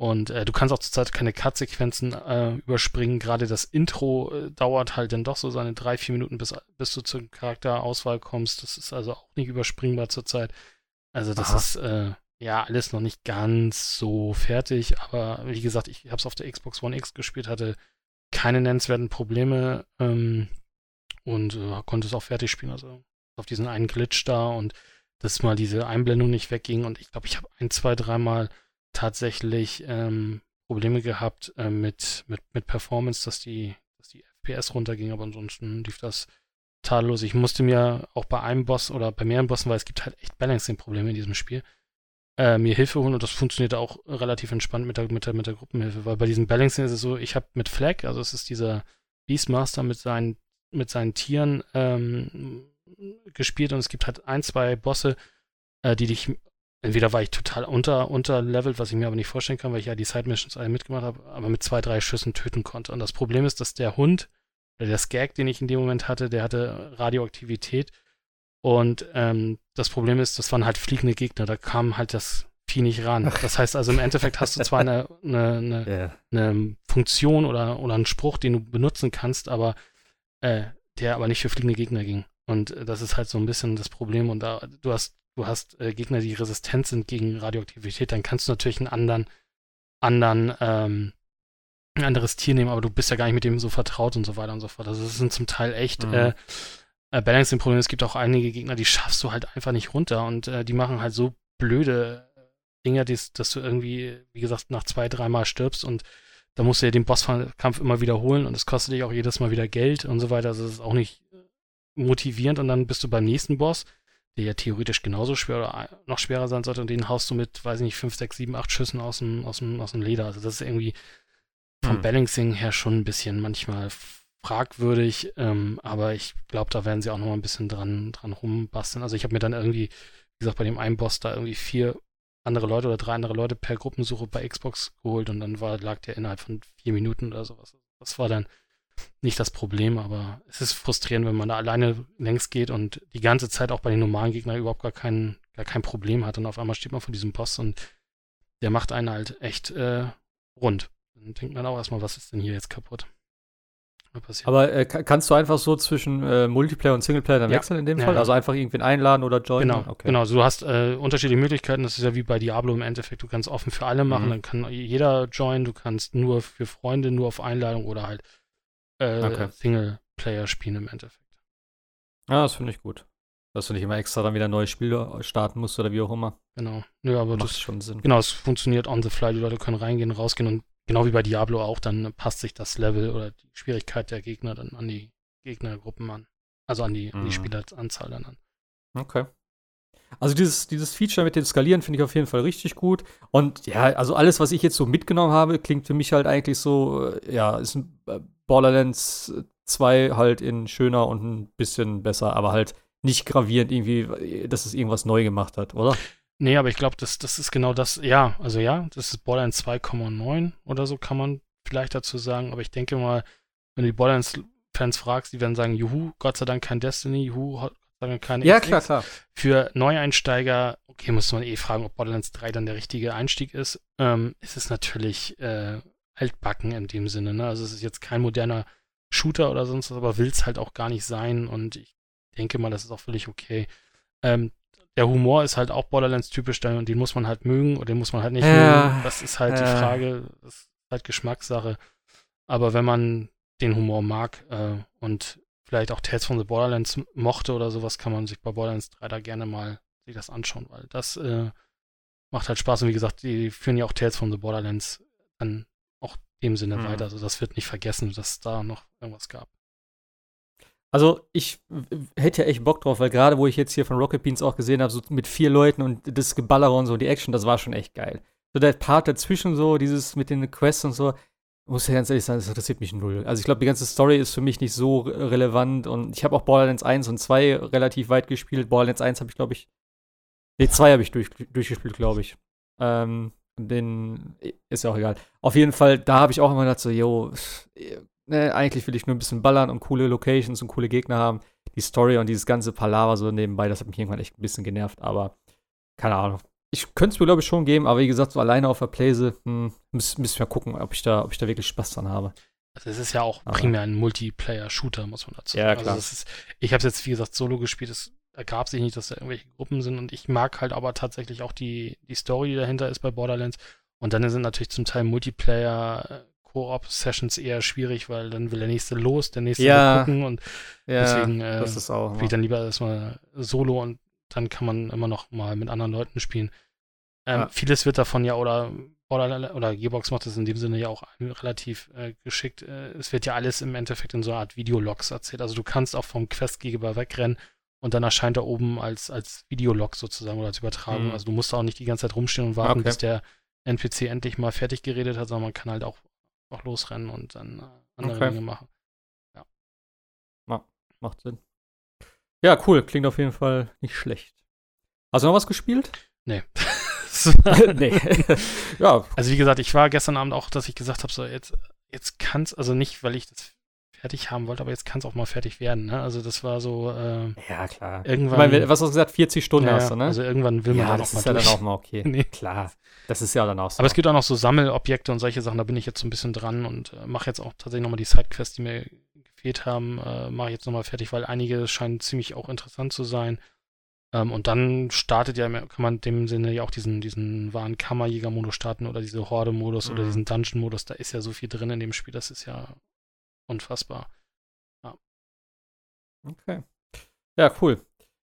Und äh, du kannst auch zurzeit keine Cut-Sequenzen äh, überspringen. Gerade das Intro äh, dauert halt dann doch so seine drei, vier Minuten, bis, bis du zur Charakterauswahl kommst. Das ist also auch nicht überspringbar zurzeit. Also das Aha. ist äh, ja alles noch nicht ganz so fertig. Aber wie gesagt, ich habe es auf der Xbox One X gespielt, hatte keine nennenswerten Probleme ähm, und äh, konnte es auch fertig spielen. Also auf diesen einen Glitch da und dass mal diese Einblendung nicht wegging. Und ich glaube, ich habe ein, zwei, dreimal tatsächlich ähm, Probleme gehabt äh, mit, mit, mit Performance, dass die, dass die FPS runterging, aber ansonsten lief das tadellos. Ich musste mir auch bei einem Boss oder bei mehreren Bossen, weil es gibt halt echt Balancing-Probleme in diesem Spiel, äh, mir Hilfe holen und das funktioniert auch relativ entspannt mit der, mit der, mit der Gruppenhilfe, weil bei diesem Balancing ist es so, ich habe mit Flag, also es ist dieser Beastmaster mit seinen, mit seinen Tieren ähm, gespielt und es gibt halt ein, zwei Bosse, äh, die dich, entweder war ich total unter, unterlevelt, was ich mir aber nicht vorstellen kann, weil ich ja die Side-Missions alle mitgemacht habe, aber mit zwei, drei Schüssen töten konnte. Und das Problem ist, dass der Hund, oder der Skag, den ich in dem Moment hatte, der hatte Radioaktivität und ähm, das Problem ist, das waren halt fliegende Gegner, da kam halt das Vieh nicht ran. Das heißt also, im Endeffekt hast du zwar eine, eine, eine, yeah. eine Funktion oder, oder einen Spruch, den du benutzen kannst, aber äh, der aber nicht für fliegende Gegner ging. Und äh, das ist halt so ein bisschen das Problem. Und da, du hast, du hast äh, Gegner, die resistent sind gegen Radioaktivität, dann kannst du natürlich einen anderen, anderen, ähm, ein anderes Tier nehmen, aber du bist ja gar nicht mit dem so vertraut und so weiter und so fort. Also das sind zum Teil echt mhm. äh, äh, Balancing-Problem. Es gibt auch einige Gegner, die schaffst du halt einfach nicht runter und äh, die machen halt so blöde Dinge, dass, dass du irgendwie, wie gesagt, nach zwei, dreimal stirbst und da musst du ja den Bosskampf immer wiederholen und es kostet dich auch jedes Mal wieder Geld und so weiter. Also das ist auch nicht motivierend und dann bist du beim nächsten Boss, der ja theoretisch genauso schwer oder noch schwerer sein sollte und den haust du mit, weiß ich nicht, 5, 6, 7, 8 Schüssen aus dem, aus dem, aus dem Leder. Also das ist irgendwie vom hm. Balancing her schon ein bisschen manchmal fragwürdig, ähm, aber ich glaube, da werden sie auch noch mal ein bisschen dran, dran rumbasteln. Also ich habe mir dann irgendwie, wie gesagt, bei dem einen Boss da irgendwie vier andere Leute oder drei andere Leute per Gruppensuche bei Xbox geholt und dann war, lag der innerhalb von vier Minuten oder sowas. Das war dann nicht das Problem, aber es ist frustrierend, wenn man da alleine längs geht und die ganze Zeit auch bei den normalen Gegnern überhaupt gar kein, gar kein Problem hat und auf einmal steht man vor diesem Boss und der macht einen halt echt äh, rund. Dann denkt man auch erstmal, was ist denn hier jetzt kaputt? Aber äh, kannst du einfach so zwischen äh, Multiplayer und Singleplayer dann ja. wechseln in dem ja, Fall? Ja. Also einfach irgendwen einladen oder joinen? Genau, okay. genau. Also du hast äh, unterschiedliche Möglichkeiten. Das ist ja wie bei Diablo im Endeffekt. Du kannst offen für alle machen, mhm. dann kann jeder joinen. Du kannst nur für Freunde, nur auf Einladung oder halt äh, okay. Singleplayer spielen im Endeffekt. Ja, das finde ich gut. Dass du nicht immer extra dann wieder ein neues Spiel starten musst oder wie auch immer. Genau. Ja, aber Macht das schon Sinn. Genau, es funktioniert on the fly. Die Leute können reingehen, rausgehen und genau wie bei Diablo auch, dann passt sich das Level oder die Schwierigkeit der Gegner dann an die Gegnergruppen an. Also an die, mhm. an die. Spieleranzahl dann an. Okay. Also dieses, dieses Feature mit dem Skalieren finde ich auf jeden Fall richtig gut. Und ja, also alles, was ich jetzt so mitgenommen habe, klingt für mich halt eigentlich so, äh, ja, ist ein äh, Borderlands 2 halt in schöner und ein bisschen besser, aber halt nicht gravierend irgendwie, dass es irgendwas neu gemacht hat, oder? Nee, aber ich glaube, das, das ist genau das. Ja, also ja, das ist Borderlands 2,9 oder so kann man vielleicht dazu sagen. Aber ich denke mal, wenn du die Borderlands-Fans fragst, die werden sagen, juhu, Gott sei Dank kein Destiny, juhu, Gott sei Dank kein Ja, klar, klar. Für Neueinsteiger, okay, muss man eh fragen, ob Borderlands 3 dann der richtige Einstieg ist. Ähm, es ist natürlich äh, altbacken in dem Sinne. Ne? Also es ist jetzt kein moderner Shooter oder sonst was, aber will es halt auch gar nicht sein. Und ich denke mal, das ist auch völlig okay. Ähm, der Humor ist halt auch Borderlands-typisch und den muss man halt mögen oder den muss man halt nicht ja, mögen. Das ist halt ja. die Frage, das ist halt Geschmackssache. Aber wenn man den Humor mag äh, und vielleicht auch Tales from the Borderlands mochte oder sowas, kann man sich bei Borderlands 3 da gerne mal sich das anschauen, weil das äh, macht halt Spaß und wie gesagt, die führen ja auch Tales from the Borderlands dann dem Sinne mhm. weiter. Also das wird nicht vergessen, dass da noch irgendwas gab. Also ich hätte ja echt Bock drauf, weil gerade wo ich jetzt hier von Rocket Beans auch gesehen habe, so mit vier Leuten und das Geballere und so, die Action, das war schon echt geil. So der Part dazwischen, so dieses mit den Quests und so, muss ja ganz ehrlich sagen, das interessiert mich null. Also ich glaube, die ganze Story ist für mich nicht so relevant und ich habe auch Borderlands 1 und 2 relativ weit gespielt. Borderlands 1 habe ich, glaube ich, nee, 2 habe ich durch, durchgespielt, glaube ich. Ähm, den ist ja auch egal. Auf jeden Fall, da habe ich auch immer gedacht, so, yo, ne, eigentlich will ich nur ein bisschen ballern und coole Locations und coole Gegner haben. Die Story und dieses ganze Palaver so nebenbei, das hat mich irgendwann echt ein bisschen genervt, aber keine Ahnung. Ich könnte es mir, glaube ich, schon geben, aber wie gesagt, so alleine auf der Playse, hm, müssen wir gucken, ob ich, da, ob ich da wirklich Spaß dran habe. Also es ist ja auch aber. primär ein Multiplayer-Shooter, muss man dazu sagen. Ja, klar. Also ist, ich habe es jetzt, wie gesagt, solo gespielt. Es ergab sich nicht, dass da irgendwelche Gruppen sind. Und ich mag halt aber tatsächlich auch die, die Story, die dahinter ist bei Borderlands. Und dann sind natürlich zum Teil Multiplayer Koop-Sessions eher schwierig, weil dann will der nächste los, der nächste ja, gucken und ja, deswegen äh, das ist auch, ich dann lieber erstmal solo und dann kann man immer noch mal mit anderen Leuten spielen. Ähm, Ja. Vieles wird davon ja, oder, oder, oder Gearbox macht das in dem Sinne ja auch relativ äh, geschickt. Äh, es wird ja alles im Endeffekt in so einer Art Videologs erzählt. Also du kannst auch vom Quest gegenüber wegrennen und dann erscheint er oben als, als Videolog sozusagen oder als Übertragung. Mhm. Also du musst da auch nicht die ganze Zeit rumstehen und warten, Okay. bis der NPC endlich mal fertig geredet hat, sondern man kann halt auch, auch losrennen und dann äh, andere Okay. Dinge machen. Macht Sinn. Ja, cool. Klingt auf jeden Fall nicht schlecht. Hast du noch was gespielt? Nee. nee. ja, Also wie gesagt, ich war gestern Abend auch, dass ich gesagt habe, so jetzt, jetzt kann es, also nicht, weil ich das fertig haben wollte, aber jetzt kann es auch mal fertig werden. Ne? Also das war so äh, ja klar. irgendwann. Ich meine, was hast du gesagt? 40 Stunden ja, hast du, ne? Also irgendwann will man ja, da das noch mal ist ja durch. dann auch mal okay. Nee. Klar. Das ist ja dann auch so. Aber es gibt auch noch so Sammelobjekte und solche Sachen, da bin ich jetzt so ein bisschen dran und äh, mache jetzt auch tatsächlich nochmal die Sidequests, die mir gefehlt haben, äh, mache ich jetzt nochmal fertig, weil einige scheinen ziemlich auch interessant zu sein. Ähm, und dann startet ja, kann man in dem Sinne ja auch diesen, diesen wahren Kammerjäger-Modus starten oder diese Horde-Modus oder Mhm. diesen Dungeon-Modus, da ist ja so viel drin in dem Spiel, das ist ja unfassbar. Okay. Ja, cool.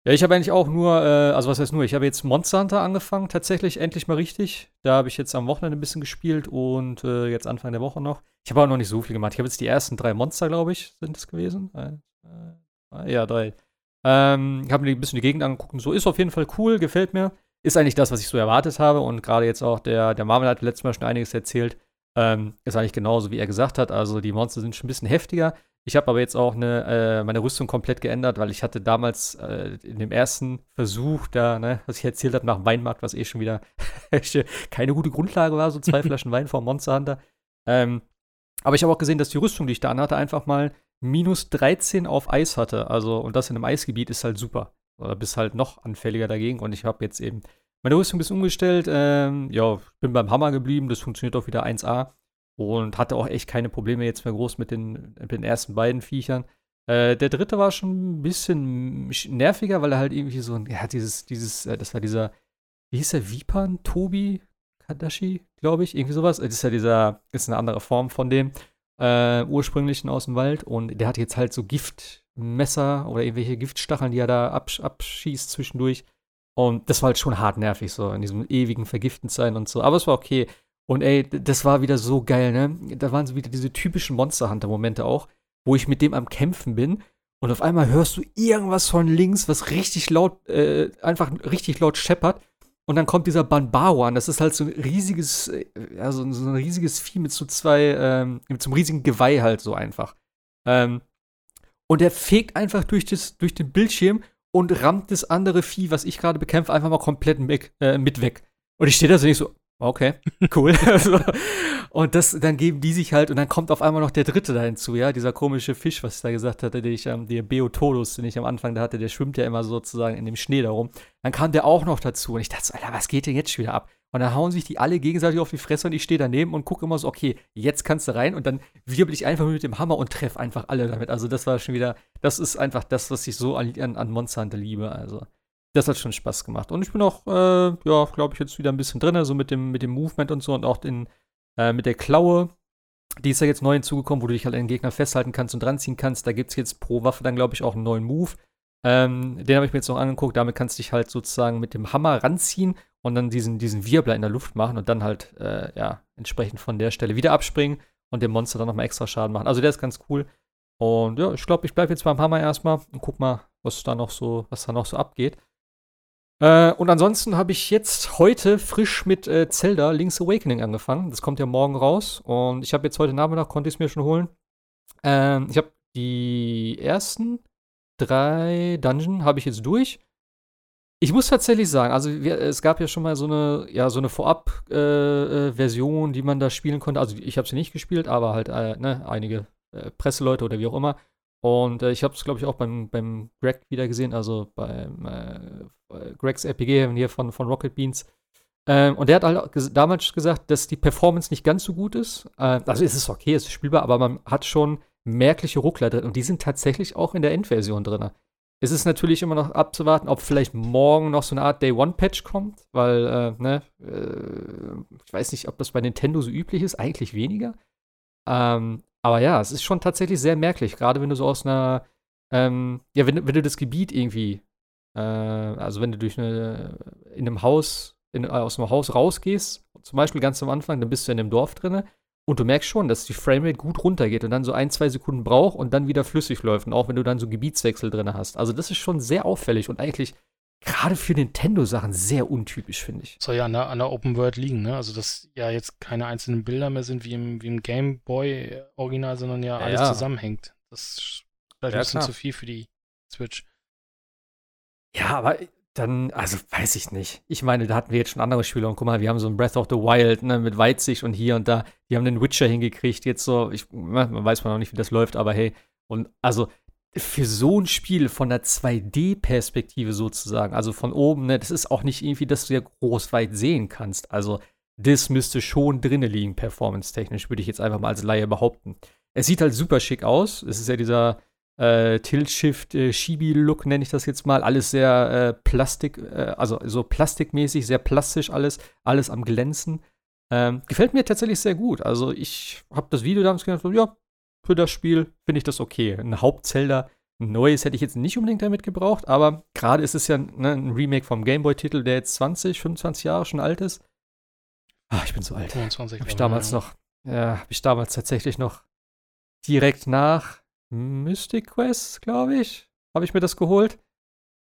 Ja, ich habe eigentlich auch nur, äh, also was heißt nur, ich habe jetzt Monster Hunter angefangen, tatsächlich endlich mal richtig. Da habe ich jetzt am Wochenende ein bisschen gespielt und äh, jetzt Anfang der Woche noch. Ich habe auch noch nicht so viel gemacht. Ich habe jetzt die ersten drei Monster, glaube ich, sind es gewesen. Äh, ja, drei. Ähm, habe mir ein bisschen die Gegend angeguckt und so. Ist auf jeden Fall cool, gefällt mir. Ist eigentlich das, was ich so erwartet habe. Und gerade jetzt auch der, der Marvel hat letztes Mal schon einiges erzählt. Ähm, ist eigentlich genauso, wie er gesagt hat. Also die Monster sind schon ein bisschen heftiger. Ich habe aber jetzt auch eine, äh, meine Rüstung komplett geändert, weil ich hatte damals äh, in dem ersten Versuch da, ne, was ich erzählt habe nach dem Weinmarkt, was eh schon wieder keine gute Grundlage war, so zwei Flaschen Wein vom Monster Hunter. Ähm, aber ich habe auch gesehen, dass die Rüstung, die ich da anhatte, einfach mal minus 13 auf Eis hatte. Also, und das in einem Eisgebiet ist halt super. Oder bist halt noch anfälliger dagegen. Und ich habe jetzt eben meine Rüstung bisschen umgestellt. Ähm, ja, bin beim Hammer geblieben. Das funktioniert auch wieder 1A. Und hatte auch echt keine Probleme jetzt mehr groß mit den, mit den ersten beiden Viechern. Äh, der dritte war schon ein bisschen nerviger, weil er halt irgendwie so ein, ja, dieses, dieses, äh, das war dieser, wie hieß der, Vipan, Tobi Kadashi, glaube ich, irgendwie sowas. Das ist ja dieser, ist eine andere Form von dem äh, ursprünglichen aus dem Wald und der hat jetzt halt so Giftmesser oder irgendwelche Giftstacheln, die er da absch abschießt zwischendurch. Und das war halt schon hart nervig, so in diesem ewigen Vergiften sein und so. Aber es war okay. Und ey, das war wieder so geil, ne? Da waren so wieder diese typischen Monster Hunter-Momente auch, wo ich mit dem am Kämpfen bin und auf einmal hörst du irgendwas von links, was richtig laut, äh, einfach richtig laut scheppert. Und dann kommt dieser Banbaro an. Das ist halt so ein riesiges, ja, so, ein- so ein riesiges Vieh mit so zwei, ähm, mit so einem riesigen Geweih halt so einfach. Ähm, und der fegt einfach durch, das, durch den Bildschirm und rammt das andere Vieh, was ich gerade bekämpfe, einfach mal komplett mit, äh, mit weg. Und ich stehe da so nicht so, okay, cool. Und das, dann geben die sich halt, und dann kommt auf einmal noch der dritte da hinzu, ja, dieser komische Fisch, was ich da gesagt hatte, den ich, ähm, der Beotodus, den ich am Anfang da hatte, der schwimmt ja immer sozusagen in dem Schnee da rum. Dann kam der auch noch dazu und ich dachte so, Alter, was geht denn jetzt schon wieder ab? Und dann hauen sich die alle gegenseitig auf die Fresse und ich stehe daneben und gucke immer so, okay, jetzt kannst du rein und dann wirbel ich einfach mit dem Hammer und treffe einfach alle damit. Also das war schon wieder, das ist einfach das, was ich so an, an, Monster Hunter liebe. Also das hat schon Spaß gemacht. Und ich bin auch, äh, ja, glaube ich, jetzt wieder ein bisschen drin, so mit dem, mit dem Movement und so und auch den, äh, mit der Klaue. Die ist ja jetzt neu hinzugekommen, wo du dich halt an den Gegner festhalten kannst und dranziehen kannst. Da gibt es jetzt pro Waffe dann, glaube ich, auch einen neuen Move. Ähm, den habe ich mir jetzt noch angeguckt. Damit kannst du dich halt sozusagen mit dem Hammer ranziehen und dann diesen, diesen Wirbler in der Luft machen und dann halt, äh, ja, entsprechend von der Stelle wieder abspringen und dem Monster dann nochmal extra Schaden machen. Also der ist ganz cool. Und ja, ich glaube, ich bleibe jetzt beim Hammer erstmal und guck mal, was da noch so, was da noch so abgeht. Äh, und ansonsten habe ich jetzt heute frisch mit äh, Zelda Link's Awakening angefangen. Das kommt ja morgen raus. Und ich habe jetzt heute Nachmittag, konnte ich es mir schon holen. Ähm, ich habe die ersten drei Dungeon habe ich jetzt durch. Ich muss tatsächlich sagen, also wir, es gab ja schon mal so eine, ja, so eine Vorab-Version, die man da spielen konnte. Also ich habe sie nicht gespielt, aber halt äh, ne, einige äh, Presseleute oder wie auch immer. Und äh, ich habe es, glaube ich, auch beim, beim Greg wieder gesehen, also beim äh, Gregs RPG hier von, von Rocket Beans. Ähm, und der hat halt damals gesagt, dass die Performance nicht ganz so gut ist. Äh, also es ist okay, es ist spielbar, aber man hat schon merkliche Ruckler drin. Und die sind tatsächlich auch in der Endversion drin. Es ist natürlich immer noch abzuwarten, ob vielleicht morgen noch so eine Art Day-One-Patch kommt, weil, äh, ne, äh, ich weiß nicht, ob das bei Nintendo so üblich ist, eigentlich weniger. Ähm, aber ja, es ist schon tatsächlich sehr merklich, gerade wenn du so aus einer, ähm, ja, wenn, wenn du das Gebiet irgendwie, äh, also wenn du durch eine, in einem Haus in, aus dem Haus rausgehst, zum Beispiel ganz am Anfang, dann bist du in dem Dorf drinne und du merkst schon, dass die Framerate gut runtergeht und dann so ein, zwei Sekunden braucht und dann wieder flüssig läuft. Und auch wenn du dann so Gebietswechsel drin hast. Also, das ist schon sehr auffällig und eigentlich gerade für Nintendo-Sachen sehr untypisch, finde ich. Soll ja an der, an der Open World liegen, ne? Also, dass ja jetzt keine einzelnen Bilder mehr sind wie im, wie im Game Boy-Original, sondern ja, Ja, alles ja. zusammenhängt. Das ist vielleicht Ja, ein bisschen klar. zu viel für die Switch. Ja, aber dann, also weiß ich nicht. Ich meine, da hatten wir jetzt schon andere Spiele und guck mal, wir haben so ein Breath of the Wild, ne, mit Weitsicht und hier und da. Die haben den Witcher hingekriegt, jetzt so, ich, man weiß man noch nicht, wie das läuft, aber hey. Und also für so ein Spiel von der 2D-Perspektive sozusagen, also von oben, ne, das ist auch nicht irgendwie, dass du ja groß weit sehen kannst. Also, das müsste schon drinne liegen, performance-technisch, würde ich jetzt einfach mal als Laie behaupten. Es sieht halt super schick aus. Es ist ja dieser äh, Tilt-Shift, äh, nenne ich das jetzt mal. Alles sehr äh, Plastik, äh, also so plastikmäßig, sehr plastisch alles, alles am Glänzen. Ähm, gefällt mir tatsächlich sehr gut. Also ich habe das Video damals gedacht, so, ja, für das Spiel finde ich das okay. Ein Hauptzelda, ein neues hätte ich jetzt nicht unbedingt damit gebraucht, aber gerade ist es ja ne, ein Remake vom Gameboy-Titel, der jetzt 20, 25 Jahre schon alt ist. Ah, ich bin so alt. 25 Habe ich damals ja. noch, ja, habe ich damals tatsächlich noch direkt nach Mystic Quest, glaube ich, habe ich mir das geholt.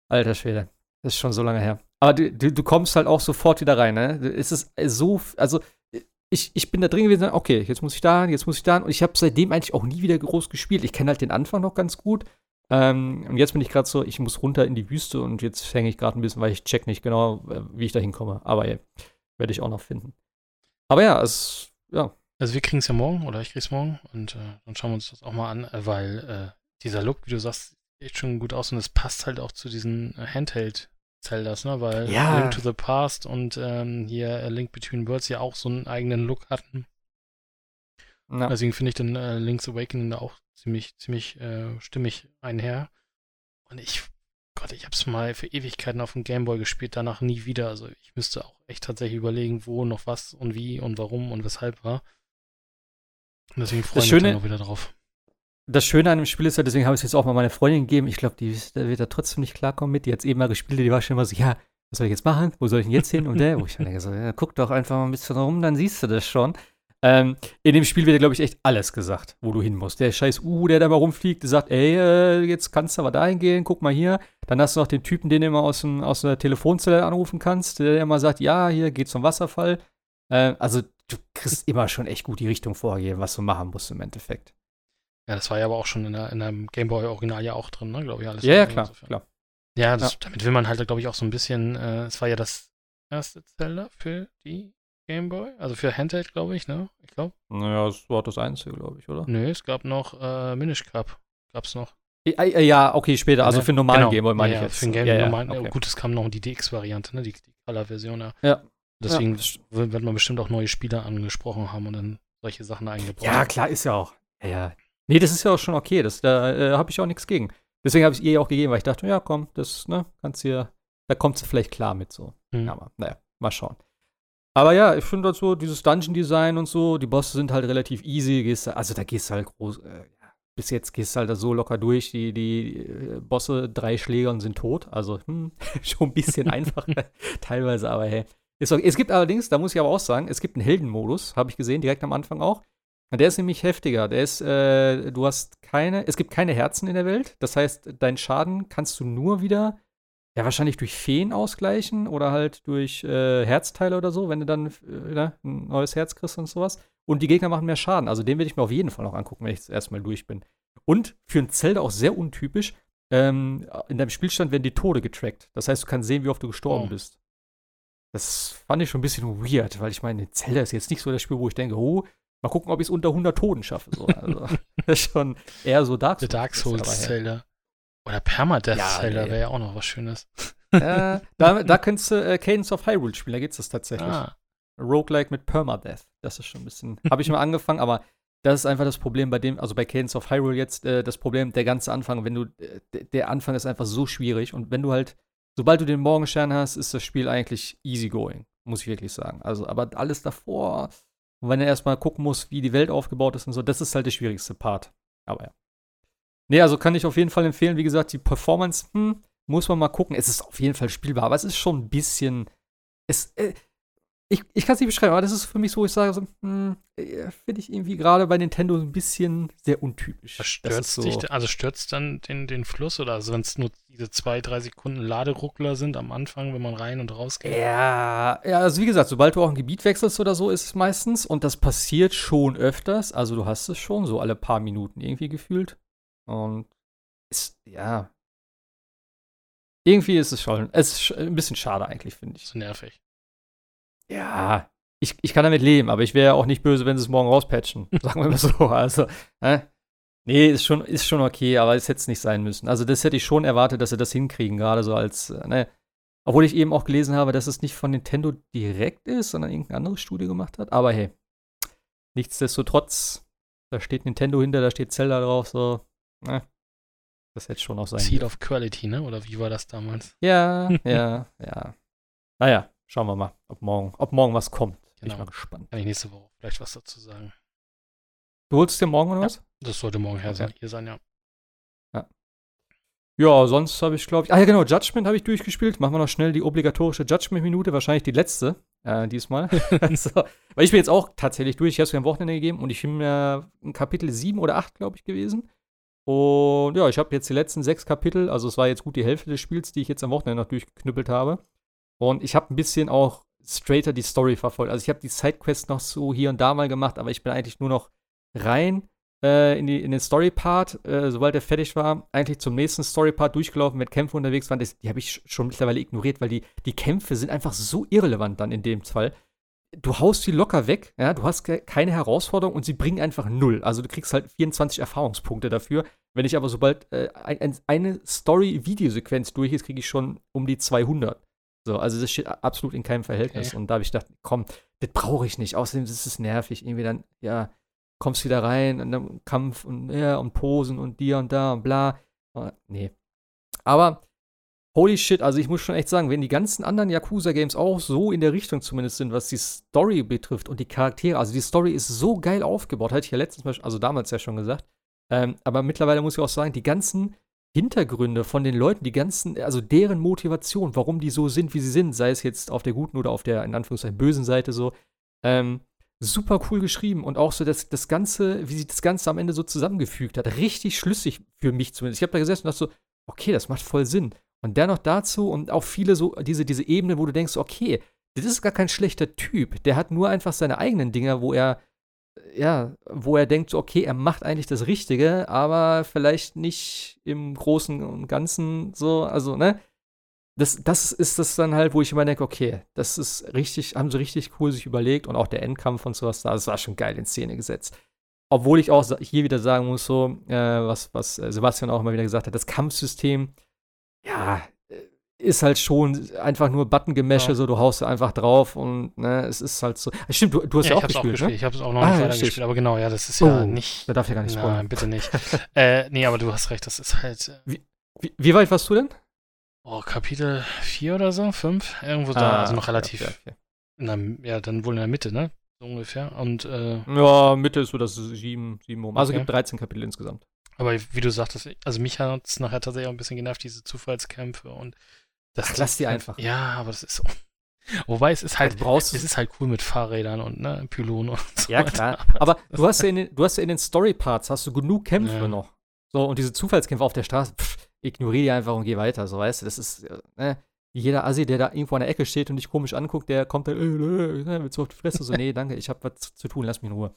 Alter Schwede, das ist schon so lange her. Aber du, du, du kommst halt auch sofort wieder rein, ne? Es ist so, also ich, ich bin da drin gewesen, okay, jetzt muss ich da, jetzt muss ich da. Und ich habe seitdem eigentlich auch nie wieder groß gespielt. Ich kenne halt den Anfang noch ganz gut. Ähm, und jetzt bin ich gerade so, ich muss runter in die Wüste und jetzt hänge ich gerade ein bisschen, weil ich check nicht genau, äh, wie ich da hinkomme. Aber ja, werde ich auch noch finden. Aber ja, es, ja, Also wir kriegen es ja morgen oder ich krieg's morgen und äh, dann schauen wir uns das auch mal an, äh, weil äh, dieser Look, wie du sagst, sieht echt schon gut aus und es passt halt auch zu diesen äh, Handheld-Zeldas, ne? Weil Ja. Link to the Past und ähm, hier A Link Between Worlds ja auch so einen eigenen Look hatten. ja. Deswegen finde ich den äh, Link's Awakening da auch ziemlich, ziemlich äh, stimmig einher. Und ich, Gott, ich hab's mal für Ewigkeiten auf dem Gameboy gespielt, danach nie wieder. Also ich müsste auch echt tatsächlich überlegen, wo noch was und wie und warum und weshalb war. Und deswegen freue ich mich Schöne- dann auch wieder drauf. Das Schöne an dem Spiel ist ja, deswegen habe ich es jetzt auch mal meiner Freundin gegeben. Ich glaube, die wird da trotzdem nicht klarkommen mit. Die hat eben mal gespielt, die war schon immer so, ja, was soll ich jetzt machen? Wo soll ich denn jetzt hin? Und der, wo ich dann denke, so, ja, guck doch einfach mal ein bisschen rum, dann siehst du das schon. Ähm, in dem Spiel wird dir, glaube ich, echt alles gesagt, wo du hin musst. Der scheiß U, der da mal rumfliegt, der sagt, ey, äh, jetzt kannst du aber dahin gehen, guck mal hier. Dann hast du noch den Typen, den du immer aus, dem, aus der Telefonzelle anrufen kannst, der immer sagt, ja, hier geht zum Wasserfall. Äh, also, du kriegst immer schon echt gut die Richtung vorgegeben, was du machen musst im Endeffekt. Ja, das war ja aber auch schon in, der, in einem Gameboy-Original ja auch drin, ne? Glaube ich, alles. Ja, ja, klar, insofern. klar. Ja, das, damit will man halt, glaube ich, auch so ein bisschen, äh, es war ja das erste Zelda für die Gameboy, also für Handheld, glaube ich, ne? Ich glaube. Naja, das war das Einzige, glaube ich, oder? Nö, es gab noch äh, Minish Cup. Gab's noch. Ja, ja, okay, später. Also Ne? für einen normalen Genau. Gameboy meine ja, ich ja, jetzt. Für den Game ja, ja, normalen, okay. Gut, es kam noch die DX-Variante, ne? Die, die Color-Version, ja. Ja. Deswegen Ja, wird man bestimmt auch neue Spieler angesprochen haben und dann solche Sachen eingebaut. Ja, klar, ist ja auch. Ja, ja. Nee, das ist ja auch schon okay. Das, da äh, habe ich auch nichts gegen. Deswegen habe ich es ihr ja auch gegeben, weil ich dachte, ja, komm, das, ne, kannst hier, da kommt sie vielleicht klar mit so. Hm. Ja, aber, naja, mal schauen. Aber ja, ich finde halt so, dieses Dungeon-Design und so, die Bosse sind halt relativ easy. Gehst, also da gehst du halt groß, äh, bis jetzt gehst du halt da so locker durch. Die, die äh, Bosse, drei Schläger und sind tot. Also, hm, schon ein bisschen einfacher teilweise, aber hey. Es gibt allerdings, da muss ich aber auch sagen, es gibt einen Heldenmodus, habe ich gesehen, direkt am Anfang auch. Und Der ist nämlich heftiger. Der ist, äh, du hast keine, es gibt keine Herzen in der Welt. Das heißt, deinen Schaden kannst du nur wieder, ja, wahrscheinlich durch Feen ausgleichen oder halt durch äh, Herzteile oder so, wenn du dann äh, ne, ein neues Herz kriegst und sowas. Und die Gegner machen mehr Schaden. Also den werde ich mir auf jeden Fall noch angucken, wenn ich jetzt erstmal durch bin. Und für ein Zelda auch sehr untypisch. Ähm, in deinem Spielstand werden die Tode getrackt. Das heißt, du kannst sehen, wie oft du gestorben Oh. bist. Das fand ich schon ein bisschen weird, weil ich meine, Zelda ist jetzt nicht so das Spiel, wo ich denke, oh, mal gucken, ob ich es unter 100 Toten schaffe. So. Also, das ist schon eher so Dark The Souls. Dark aber, Souls. Zelda. Oder Permadeath Ja, Zelda wäre ja auch noch was Schönes. äh, da, da könntest du äh, Cadence of Hyrule spielen, da gibt es das tatsächlich. Ah, Roguelike mit Permadeath. Das ist schon ein bisschen. Habe ich mal angefangen, aber das ist einfach das Problem bei dem, also bei Cadence of Hyrule jetzt, äh, das Problem, der ganze Anfang, wenn du, äh, der Anfang ist einfach so schwierig und wenn du halt, sobald du den Morgenstern hast, ist das Spiel eigentlich easy going, muss ich wirklich sagen. Also, aber alles davor, wenn er erstmal gucken muss, wie die Welt aufgebaut ist und so, das ist halt der schwierigste Part. Aber ja. Nee, also kann ich auf jeden Fall empfehlen, wie gesagt, die Performance, hm, muss man mal gucken. Es ist auf jeden Fall spielbar, aber es ist schon ein bisschen es, äh, ich, ich kann es nicht beschreiben, aber das ist für mich so, ich sage so, hm, äh, finde ich irgendwie gerade bei Nintendo ein bisschen sehr untypisch. Das stürzt so, dich, also stürzt dann den, den Fluss oder also wenn es nur diese zwei, drei Sekunden Laderuckler sind am Anfang, wenn man rein und raus geht? Ja, ja, also wie gesagt, sobald du auch ein Gebiet wechselst oder so, ist es meistens und das passiert schon öfters. Also du hast es schon so alle paar Minuten irgendwie gefühlt. Und ist, ja. Irgendwie ist es schon, es ist ein bisschen schade eigentlich, finde ich. So nervig. Ja, ich, ich kann damit leben, aber ich wäre auch nicht böse, wenn sie es morgen rauspatchen. Sagen wir mal so. Also, äh, nee, ist schon, ist schon okay, aber es hätte es nicht sein müssen. Also, das hätte ich schon erwartet, dass sie das hinkriegen, gerade so als, äh, ne. Obwohl ich eben auch gelesen habe, dass es nicht von Nintendo direkt ist, sondern irgendein anderes Studio gemacht hat. Aber hey, nichtsdestotrotz, da steht Nintendo hinter, da steht Zelda drauf, so, ne. Das hätte schon auch sein Seed of Quality, ne? Oder wie war das damals? Ja, ja, ja. Naja, Schauen wir mal, ob morgen, ob morgen was kommt. Genau. Bin ich genau. mal gespannt. Kann ich nächste Woche vielleicht was dazu sagen. Du holst es dir morgen oder ja, was? Das sollte morgen her sein, hier sein, ja. Ja, ja sonst habe ich, glaube ich. Ah ja, genau, Judgment habe ich durchgespielt. Machen wir noch schnell die obligatorische Judgment-Minute, wahrscheinlich die letzte äh, diesmal. also, weil ich bin jetzt auch tatsächlich durch. Ich habe es mir am Wochenende gegeben und ich bin mir in Kapitel 7 oder 8, glaube ich, gewesen. Und ja, ich habe jetzt die letzten sechs Kapitel, also es war jetzt gut die Hälfte des Spiels, die ich jetzt am Wochenende noch durchgeknüppelt habe. Und ich habe ein bisschen auch straighter die Story verfolgt. Also ich habe die Sidequest noch so hier und da mal gemacht, aber ich bin eigentlich nur noch rein äh, in, die, in den Story-Part, äh, sobald er fertig war, eigentlich zum nächsten Story-Part durchgelaufen, wenn Kämpfe unterwegs waren. Das, die habe ich schon mittlerweile ignoriert, weil die, die Kämpfe sind einfach so irrelevant dann in dem Fall. Du haust sie locker weg, ja, du hast keine Herausforderung und sie bringen einfach null. Also du kriegst halt 24 Erfahrungspunkte dafür. Wenn ich aber sobald äh, ein, eine Story-Videosequenz durch ist, kriege ich schon um die 200. So, also das steht absolut in keinem Verhältnis. Okay. Und da habe ich gedacht, komm, das brauche ich nicht. Außerdem ist es nervig. Irgendwie dann, ja, kommst wieder rein und dann Kampf und ja, und Posen und dir und da und bla. Aber, nee. Aber holy shit, also ich muss schon echt sagen, wenn die ganzen anderen Yakuza-Games auch so in der Richtung zumindest sind, was die Story betrifft und die Charaktere, also die Story ist so geil aufgebaut, hatte ich ja letztens mal, also damals ja schon gesagt. Ähm, aber mittlerweile muss ich auch sagen, die ganzen Hintergründe von den Leuten, die ganzen, also deren Motivation, warum die so sind, wie sie sind, sei es jetzt auf der guten oder auf der, in Anführungszeichen, bösen Seite so, ähm, super cool geschrieben und auch so das, das Ganze, wie sich das Ganze am Ende so zusammengefügt hat, richtig schlüssig für mich zumindest. Ich habe da gesessen und dachte so, okay, das macht voll Sinn. Und der noch dazu und auch viele so, diese, diese Ebene, wo du denkst, okay, das ist gar kein schlechter Typ. Der hat nur einfach seine eigenen Dinge, wo er ja, wo er denkt, okay, er macht eigentlich das Richtige, aber vielleicht nicht im Großen und Ganzen so, also, ne? Das, das ist das dann halt, wo ich immer denke, okay, das ist richtig, haben sie richtig cool sich überlegt und auch der Endkampf und sowas da, das war schon geil in Szene gesetzt. Obwohl ich auch hier wieder sagen muss, so, äh, was, was Sebastian auch immer wieder gesagt hat, das Kampfsystem, ja, ist halt schon einfach nur Buttongemäsche, ja. so du haust einfach drauf und ne, es ist halt so. Stimmt, du, du hast ja, ja auch, gespielt, auch gespielt. Ne? Ich habe es auch noch ah, nicht weiter gespielt, aber genau, ja, das ist ja oh, nicht. Da darf ja gar nicht spoilern. Nein, bitte nicht. äh, nee, aber du hast recht, das ist halt. Äh, wie, wie, wie, weit warst du denn? Oh, Kapitel 4 oder so, 5, irgendwo ah, da, also noch relativ. Okay, okay. Der, ja, dann wohl in der Mitte, ne? So ungefähr. Und, äh, ja, Mitte ist so das 7, 7 um. Also okay. gibt 13 Kapitel insgesamt. Aber wie du sagtest, also mich hat es nachher tatsächlich auch ein bisschen genervt, diese Zufallskämpfe und das Ach, lass die einfach. Ja, aber das ist so. Wobei es ist halt, brauchst es ist halt cool mit Fahrrädern und ne, Pylonen und so. Ja, klar. Aber du hast ja in den, du hast ja in den Story-Parts hast du genug Kämpfe ja. noch. So, und diese Zufallskämpfe auf der Straße, pff, ignoriere die einfach und geh weiter, so weißt du. Das ist, äh, ne, jeder Assi, der da irgendwo an der Ecke steht und dich komisch anguckt, der kommt dann, äh, äh, willst du auf die Fresse? So, nee, danke, ich hab was zu tun, lass mich in Ruhe.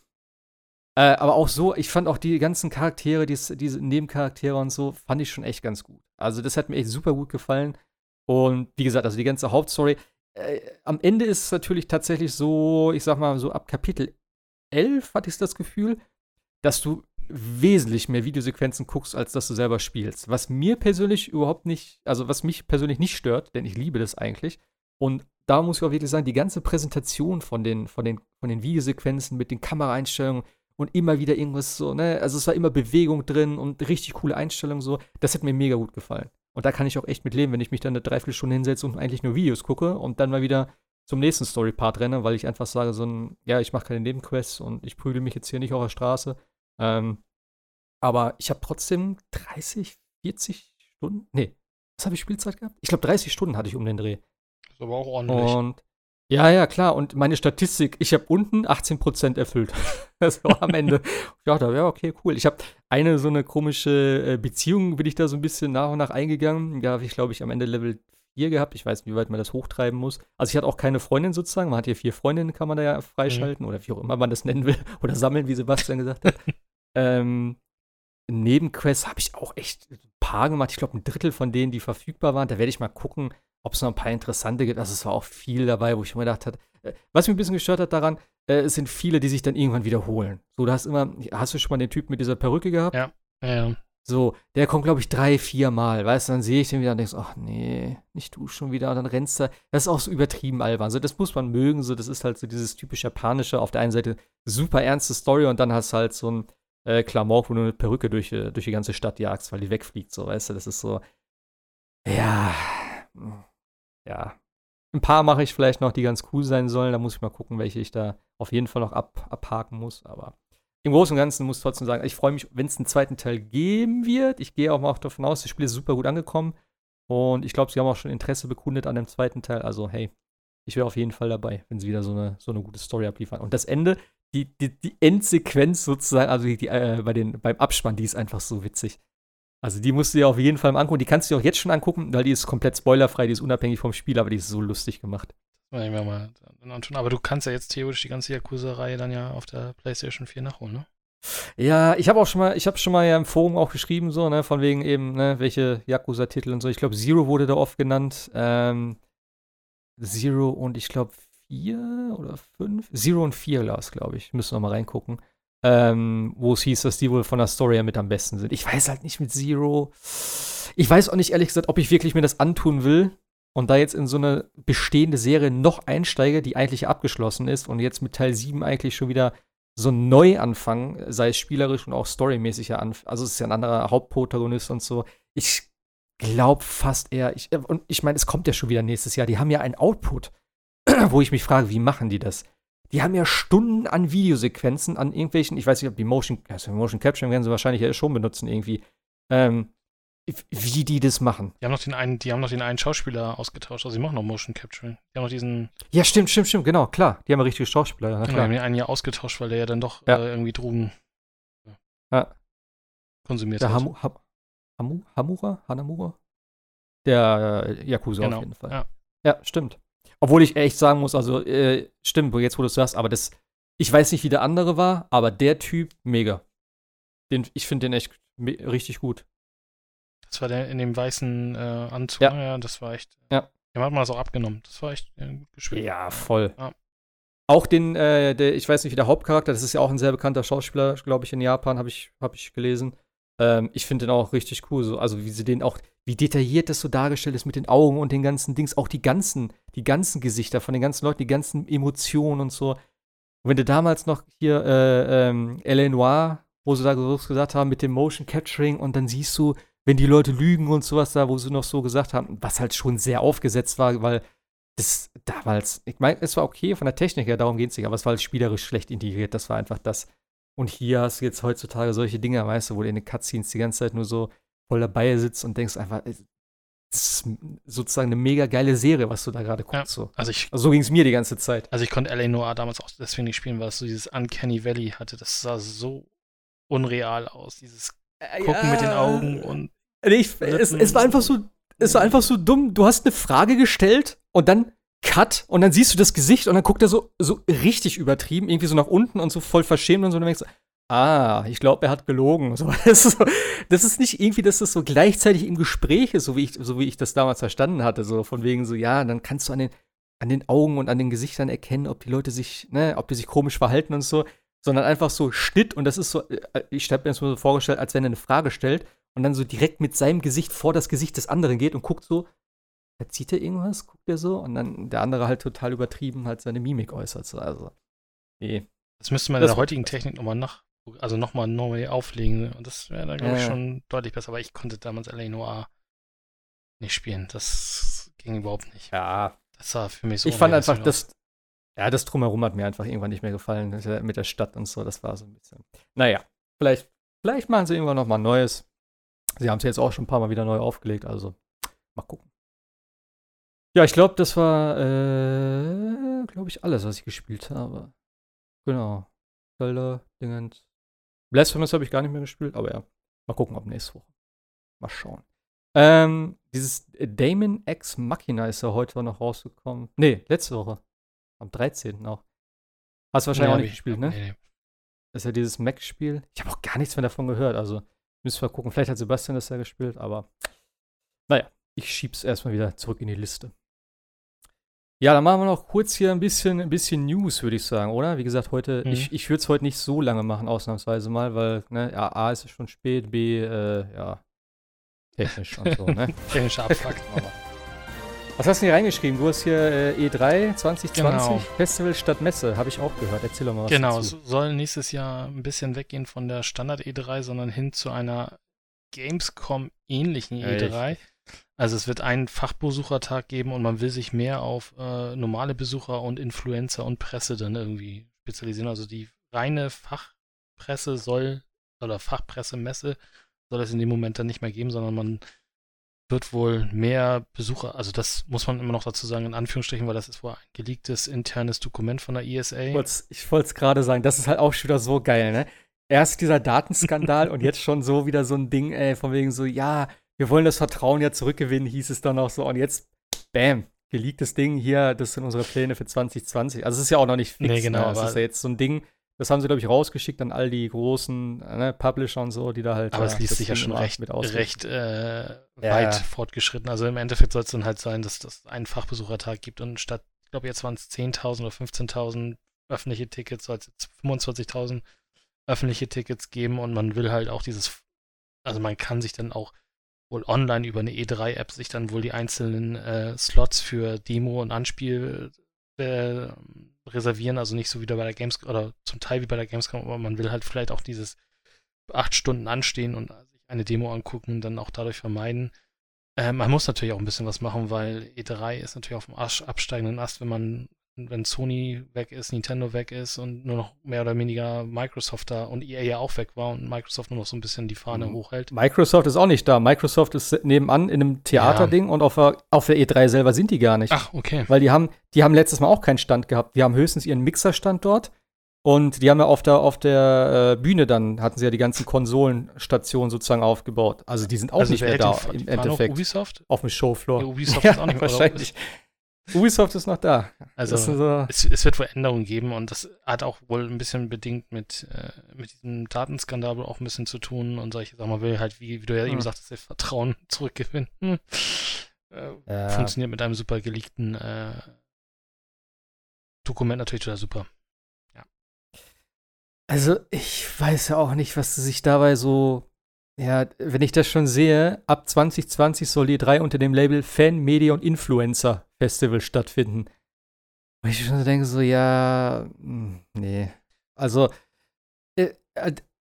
Äh, aber auch so, ich fand auch die ganzen Charaktere, diese, diese Nebencharaktere und so, fand ich schon echt ganz gut. Also, das hat mir echt super gut gefallen. Und wie gesagt, also die ganze Hauptstory. Äh, am Ende ist es natürlich tatsächlich so, ich sag mal, so ab Kapitel 11 hatte ich das Gefühl, dass du wesentlich mehr Videosequenzen guckst, als dass du selber spielst. Was mir persönlich überhaupt nicht, also was mich persönlich nicht stört, denn ich liebe das eigentlich. Und da muss ich auch wirklich sagen, die ganze Präsentation von den, von den, von den Videosequenzen mit den Kameraeinstellungen und immer wieder irgendwas so, ne, also es war immer Bewegung drin und richtig coole Einstellungen so, das hat mir mega gut gefallen. Und da kann ich auch echt mit leben, wenn ich mich dann eine Dreiviertelstunde hinsetze und eigentlich nur Videos gucke und dann mal wieder zum nächsten Story-Part renne, weil ich einfach sage, so ein, ja, ich mache keine Nebenquests und ich prügel mich jetzt hier nicht auf der Straße. Ähm, aber ich habe trotzdem 30, 40 Stunden, nee, was habe ich Spielzeit gehabt? Ich glaube, 30 Stunden hatte ich um den Dreh. Das ist aber auch ordentlich. Und Ja, ja, klar. Und meine Statistik, ich habe unten 18% erfüllt. das war am Ende. ja, da wäre okay, cool. Ich habe eine so eine komische äh, Beziehung, bin ich da so ein bisschen nach und nach eingegangen. Da habe ich, glaube ich, am Ende Level 4 gehabt. Ich weiß nicht, wie weit man das hochtreiben muss. Also ich hatte auch keine Freundin sozusagen. Man hat hier vier Freundinnen, kann man da ja freischalten. Mhm. Oder wie auch immer man das nennen will. Oder sammeln, wie Sebastian gesagt hat. ähm, Nebenquests habe ich auch echt ein paar gemacht. Ich glaube, ein Drittel von denen, die verfügbar waren. Da werde ich mal gucken, ob es noch ein paar interessante gibt. Also es war auch viel dabei, wo ich mir gedacht habe, äh, was mich ein bisschen gestört hat daran, äh, es sind viele, die sich dann irgendwann wiederholen. So, du hast immer, hast du schon mal den Typ mit dieser Perücke gehabt? Ja, ja, ja. So, der kommt, glaube ich, drei, vier Mal, weißt du, dann sehe ich den wieder und denkst, ach nee, nicht du schon wieder, und dann rennst du. Das ist auch so übertrieben albern. So, das muss man mögen, so, das ist halt so dieses typisch japanische, auf der einen Seite super ernste Story und dann hast du halt so ein äh, Klamauk, wo du eine Perücke durch, äh, durch die ganze Stadt jagst, weil die wegfliegt, so, weißt du, das ist so, ja, ja. Ein paar mache ich vielleicht noch, die ganz cool sein sollen. Da muss ich mal gucken, welche ich da auf jeden Fall noch ab, abhaken muss. Aber im Großen und Ganzen muss ich trotzdem sagen, ich freue mich, wenn es einen zweiten Teil geben wird. Ich gehe auch mal davon aus, das Spiel ist super gut angekommen. Und ich glaube, sie haben auch schon Interesse bekundet an dem zweiten Teil. Also, hey, ich wäre auf jeden Fall dabei, wenn sie wieder so eine, so eine gute Story abliefern. Und das Ende, die, die, die Endsequenz sozusagen, also die, äh, bei den, beim Abspann, die ist einfach so witzig. Also die musst du dir auf jeden Fall mal angucken. Die kannst du dir auch jetzt schon angucken, weil die ist komplett spoilerfrei, die ist unabhängig vom Spiel, aber die ist so lustig gemacht. Mal aber du kannst ja jetzt theoretisch die ganze Yakuza-Reihe dann ja auf der PlayStation 4 nachholen, ne? Ja, ich habe auch schon mal, ich habe schon mal ja im Forum auch geschrieben, so, ne, von wegen eben, ne, welche Yakuza-Titel und so. Ich glaube, Zero wurde da oft genannt. Ähm, Zero und ich glaube vier oder fünf. Zero und vier, glaube ich. Müssen wir mal reingucken ähm, wo es hieß, dass die wohl von der Story her mit am besten sind. Ich weiß halt nicht mit Zero. Ich weiß auch nicht ehrlich gesagt, ob ich wirklich mir das antun will und da jetzt in so eine bestehende Serie noch einsteige, die eigentlich abgeschlossen ist und jetzt mit Teil 7 eigentlich schon wieder so neu anfangen, sei es spielerisch und auch storymäßig ja an. Also es ist ja ein anderer Hauptprotagonist und so. Ich glaube fast eher, ich, und ich meine, es kommt ja schon wieder nächstes Jahr. Die haben ja einen Output, wo ich mich frage, wie machen die das? Die haben ja Stunden an Videosequenzen, an irgendwelchen, ich weiß nicht, ob die Motion, also Motion Capture werden sie wahrscheinlich ja schon benutzen irgendwie, ähm, wie die das machen. Die haben noch den einen, die haben noch den einen Schauspieler ausgetauscht, also sie machen noch Motion Capturing. Die haben noch diesen. Ja, stimmt, stimmt, stimmt, genau, klar. Die haben ja richtige Schauspieler, ja. Genau, die haben den einen ja ausgetauscht, weil der ja dann doch ja. Äh, irgendwie Drogen ja. konsumiert der hat. Hamu, ha, Hamu, Hamura? Hanamura? Der äh, Yakuza genau. auf jeden Fall. Ja. ja, stimmt. Obwohl ich echt sagen muss, also äh, stimmt, jetzt wo du es sagst, aber das, ich weiß nicht, wie der andere war, aber der Typ, mega. Den, ich finde den echt richtig gut. Das war der in dem weißen äh, Anzug, ja. ja, das war echt. Ja. Dem hat man das auch abgenommen. Das war echt äh, gut gespielt. Ja, voll. Ja. Auch den, äh, der, ich weiß nicht, wie der Hauptcharakter, das ist ja auch ein sehr bekannter Schauspieler, glaube ich, in Japan, habe ich, hab ich gelesen. Ähm, ich finde den auch richtig cool. So. Also wie sie den auch, wie detailliert das so dargestellt ist mit den Augen und den ganzen Dings, auch die ganzen, die ganzen Gesichter von den ganzen Leuten, die ganzen Emotionen und so. Und wenn du damals noch hier äh, ähm, L.A. Noir, wo sie da gesagt haben mit dem Motion Capturing und dann siehst du, wenn die Leute lügen und sowas da, wo sie noch so gesagt haben, was halt schon sehr aufgesetzt war, weil das damals, ich meine, es war okay von der Technik her, darum geht es nicht, aber es war halt spielerisch schlecht integriert, das war einfach das. Und hier hast du jetzt heutzutage solche Dinge, weißt du, wo du in den Cutscenes die ganze Zeit nur so voll dabei sitzt und denkst einfach, das ist sozusagen eine mega geile Serie, was du da gerade guckst. Ja, so. Also, ich, also so ging es mir die ganze Zeit. Also ich konnte L.A. Noir damals auch deswegen nicht spielen, weil es so dieses Uncanny Valley hatte. Das sah so unreal aus. Dieses äh, Gucken ja. mit den Augen und. Ich, es, es war einfach so, es war einfach so dumm. Du hast eine Frage gestellt und dann Cut und dann siehst du das Gesicht und dann guckt er so, so richtig übertrieben, irgendwie so nach unten und so voll verschämt und so. Und denkst ah, ich glaube, er hat gelogen. So, das, ist so, das, ist nicht irgendwie, dass das so gleichzeitig im Gespräch ist, so wie ich, so wie ich das damals verstanden hatte. So von wegen so, ja, dann kannst du an den, an den Augen und an den Gesichtern erkennen, ob die Leute sich, ne, ob die sich komisch verhalten und so. Sondern einfach so Schnitt und das ist so, äh, ich habe mir das so vorgestellt, als wenn er eine Frage stellt und dann so direkt mit seinem Gesicht vor das Gesicht des anderen geht und guckt so, Verzieht er irgendwas? Guckt er so? Und dann der andere halt total übertrieben halt seine Mimik äußert. So. Also, nee. Das müsste man in der heutigen Technik nochmal nach, also nochmal neu auflegen. Und das wäre dann, glaube ich, schon deutlich besser. Aber ich konnte damals L.A. Noir nicht spielen. Das ging überhaupt nicht. Ja. Das war für mich so. Ich fand einfach, das, ja, das Drumherum hat mir einfach irgendwann nicht mehr gefallen. Mit der Stadt und so, das war so ein bisschen. Naja, vielleicht, vielleicht machen sie irgendwann nochmal Neues. Sie haben es jetzt auch schon ein paar Mal wieder neu aufgelegt, also mal gucken. Ja, ich glaube, das war äh, glaube ich, alles, was ich gespielt habe. Genau. Zelda, Dingens. Blasphemous habe ich gar nicht mehr gespielt, aber ja. Mal gucken, ob nächste Woche. Mal schauen. Ähm, dieses Damon X Machina ist ja heute noch rausgekommen. Nee, letzte Woche. Am 13. auch. Hast du wahrscheinlich Nee, auch nicht ich- gespielt, ne? Nee, nee. Das ist ja dieses Mac-Spiel. Ich habe auch gar nichts mehr davon gehört. Also müssen wir gucken. Vielleicht hat Sebastian das ja gespielt, aber naja, ich schieb's erstmal wieder zurück in die Liste. Ja, dann machen wir noch kurz hier ein bisschen, ein bisschen News, würde ich sagen, oder? Wie gesagt, heute, Mhm. ich, ich würde es heute nicht so lange machen, ausnahmsweise mal, weil, ne, ja, A ist es schon spät, B, äh, ja, technisch und so, ne? Technischer Abfuck. aber Was hast du hier reingeschrieben? Du hast hier äh, E3 2020, Genau. Festival statt Messe, habe ich auch gehört. Erzähl doch mal was Genau, dazu. es soll nächstes Jahr ein bisschen weggehen von der Standard E3, sondern hin zu einer Gamescom-ähnlichen Ja, E3. Also es wird einen Fachbesuchertag geben und man will sich mehr auf äh, normale Besucher und Influencer und Presse dann irgendwie spezialisieren. Also die reine Fachpresse soll, oder Fachpressemesse soll es in dem Moment dann nicht mehr geben, sondern man wird wohl mehr Besucher, also das muss man immer noch dazu sagen, in Anführungsstrichen, weil das ist wohl ein geleaktes internes Dokument von der ESA. Ich wollte es gerade sagen, das ist halt auch schon wieder so geil, ne? Erst dieser Datenskandal und jetzt schon so wieder so ein Ding, ey, von wegen so, ja, wir wollen das Vertrauen ja zurückgewinnen, hieß es dann auch so. Und jetzt, bam, geleaktes Ding hier, das sind unsere Pläne für 2020. Also es ist ja auch noch nicht fix, Nee, genau, ne? Das ist ja jetzt so ein Ding, das haben sie, glaube ich, rausgeschickt an all die großen ne, Publisher und so, die da halt. Aber ja, es liest das sich ja schon recht, recht äh, Ja, weit fortgeschritten. Also im Endeffekt soll es dann halt sein, dass das einen Fachbesuchertag gibt und statt, ich glaube jetzt waren es 10.000 oder 15.000 öffentliche Tickets, soll es jetzt 25.000 öffentliche Tickets geben und man will halt auch dieses, also man kann sich dann auch wohl online über eine E3-App sich dann wohl die einzelnen äh, Slots für Demo und Anspiel äh, reservieren, also nicht so wie bei der Gamescom oder zum Teil wie bei der Gamescom, aber man will halt vielleicht auch dieses acht Stunden anstehen und sich eine Demo angucken, dann auch dadurch vermeiden. Äh, man muss natürlich auch ein bisschen was machen, weil E3 ist natürlich auf dem absteigenden Ast, wenn man, wenn Sony weg ist, Nintendo weg ist und nur noch mehr oder weniger Microsoft da und EA ja auch weg war und Microsoft nur noch so ein bisschen die Fahne Mhm. hochhält. Microsoft ist auch nicht da. Microsoft ist nebenan in einem Theaterding und auf der, auf der E3 selber sind die gar nicht. Ach, okay. Weil die haben, die haben letztes Mal auch keinen Stand gehabt. Die haben höchstens ihren Mixerstand dort. Und die haben ja auf der, auf der äh, Bühne dann, hatten sie ja die ganzen Konsolenstationen sozusagen aufgebaut. Also die sind auch nicht wer mehr da die, im die fahren auf Endeffekt. Ubisoft? Auf dem Showfloor. Ja, Ubisoft ja, ist auch nicht mehr. oder? Ubisoft ist noch da. Also so, es, es wird wohl Änderungen geben und das hat auch wohl ein bisschen bedingt mit, äh, mit diesem Datenskandal auch ein bisschen zu tun und solche Sachen. Man will halt, wie, wie du ja eben Hm. sagtest, das Vertrauen zurückgewinnen. Hm. Äh, Ja. Funktioniert mit einem super geleakten äh, Dokument natürlich total super. Also, ich weiß ja auch nicht, was sie sich dabei so. Ja, wenn ich das schon sehe, ab 2020 soll die drei unter dem Label Fan, Media und Influencer Festival stattfinden. Und ich schon denke, so, ja, hm, nee. Also, äh,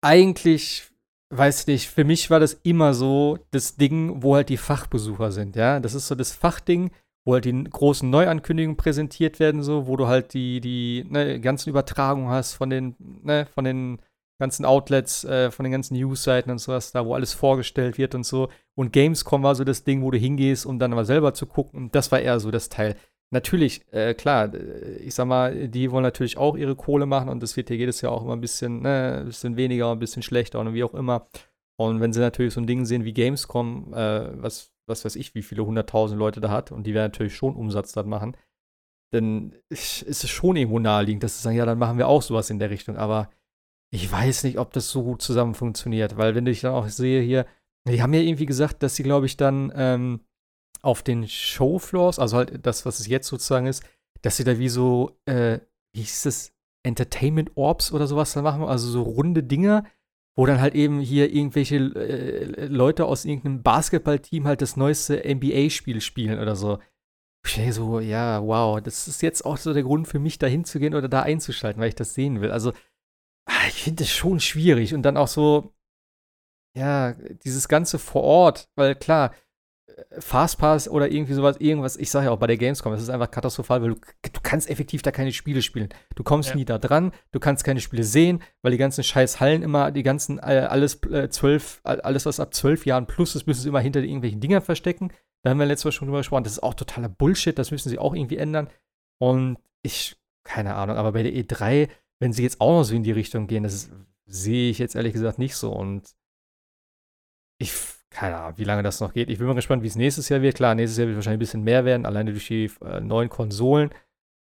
eigentlich, weiß nicht, für mich war das immer so das Ding, wo halt die Fachbesucher sind, ja. Das ist so das Fachding, wo halt die großen Neuankündigungen präsentiert werden, so, wo du halt die, die ne, ganzen Übertragungen hast von den, ne, von den ganzen Outlets, äh, von den ganzen Newsseiten und sowas, da wo alles vorgestellt wird und so. Und Gamescom war so das Ding, wo du hingehst, um dann mal selber zu gucken. Das war eher so das Teil. Natürlich, äh, klar, äh, ich sag mal, die wollen natürlich auch ihre Kohle machen und das wird hier jedes Jahr auch immer ein bisschen, ne, ein bisschen weniger, ein bisschen schlechter und wie auch immer. Und wenn sie natürlich so ein Ding sehen wie Gamescom, äh, was, was weiß ich, wie viele hunderttausend Leute da hat und die werden natürlich schon Umsatz dann machen, dann ist es schon irgendwo naheliegend, dass sie sagen, ja, dann machen wir auch sowas in der Richtung. Aber ich weiß nicht, ob das so gut zusammen funktioniert, weil wenn ich dann auch sehe hier, die haben ja irgendwie gesagt, dass sie, glaube ich, dann ähm, auf den Showfloors, also halt das, was es jetzt sozusagen ist, dass sie da wie so, äh, wie hieß das, Entertainment Orbs oder sowas da machen, also so runde Dinger, wo dann halt eben hier irgendwelche äh, Leute aus irgendeinem Basketballteam halt das neueste NBA-Spiel spielen oder so. Ich so, ja, wow, das ist jetzt auch so der Grund für mich, da hinzugehen oder da einzuschalten, weil ich das sehen will. Also, ich finde es schon schwierig und dann auch so, ja, dieses Ganze vor Ort, weil klar, äh, Fastpass oder irgendwie sowas, irgendwas, ich sage ja auch bei der Gamescom, das ist einfach katastrophal, weil du, du kannst effektiv da keine Spiele spielen. Du kommst Ja. nie da dran, du kannst keine Spiele sehen, weil die ganzen scheiß Hallen immer, die ganzen, äh, alles äh, zwölf, all- alles was ab zwölf Jahren plus ist, müssen sie immer hinter irgendwelchen Dingern verstecken. Da haben wir letztes Mal schon drüber gesprochen, das ist auch totaler Bullshit, das müssen sie auch irgendwie ändern. Und ich, keine Ahnung, aber bei der E3, wenn sie jetzt auch noch so in die Richtung gehen, das sehe ich jetzt ehrlich gesagt nicht so. Und ich, keine Ahnung, wie lange das noch geht. Ich bin mal gespannt, wie es nächstes Jahr wird. Klar, nächstes Jahr wird wahrscheinlich ein bisschen mehr werden, alleine durch die äh, neuen Konsolen.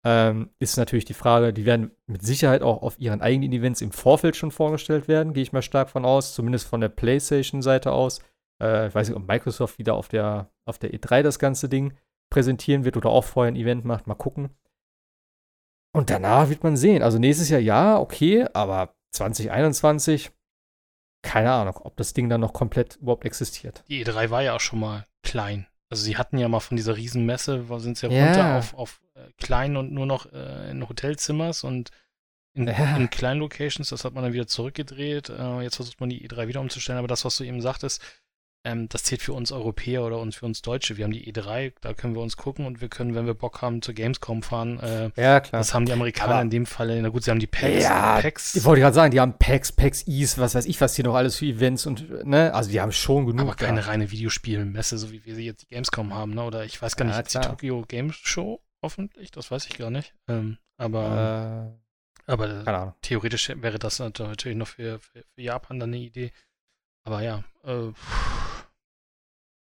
Ähm, ist natürlich die Frage, die werden mit Sicherheit auch auf ihren eigenen Events im Vorfeld schon vorgestellt werden, gehe ich mal stark von aus, zumindest von der PlayStation-Seite aus. Äh, ich weiß nicht, ob Microsoft wieder auf der, auf der E3 das ganze Ding präsentieren wird oder auch vorher ein Event macht. Mal gucken. Und danach wird man sehen. Also nächstes Jahr ja, okay, aber 2021, keine Ahnung, ob das Ding dann noch komplett überhaupt existiert. Die E3 war ja auch schon mal klein. Also sie hatten ja mal von dieser Riesenmesse, wo sind sie ja, runter auf, auf äh, klein und nur noch äh, in Hotelzimmers und in, ja. in, kleinen Locations, das hat man dann wieder zurückgedreht. Äh, jetzt versucht man die E3 wieder umzustellen, aber das, was du eben sagtest, ähm, das zählt für uns Europäer oder uns für uns Deutsche. Wir haben die E3, da können wir uns gucken und wir können, wenn wir Bock haben, zur Gamescom fahren. Äh, ja, klar. Das haben die Amerikaner Aber in dem Fall, na gut, sie haben die Packs. Ja, Packs. ich wollte gerade sagen, die haben Packs, Packs, Ease, was weiß ich, was hier noch alles für Events und, ne, also die haben schon genug. Aber keine da. reine Videospielmesse, so wie wir sie jetzt die Gamescom haben, ne, oder ich weiß gar ja, nicht, die Tokyo Games Show, hoffentlich, das weiß ich gar nicht. Ähm, aber, äh, aber theoretisch wäre das natürlich noch für, für, für Japan dann eine Idee. Aber ja, äh,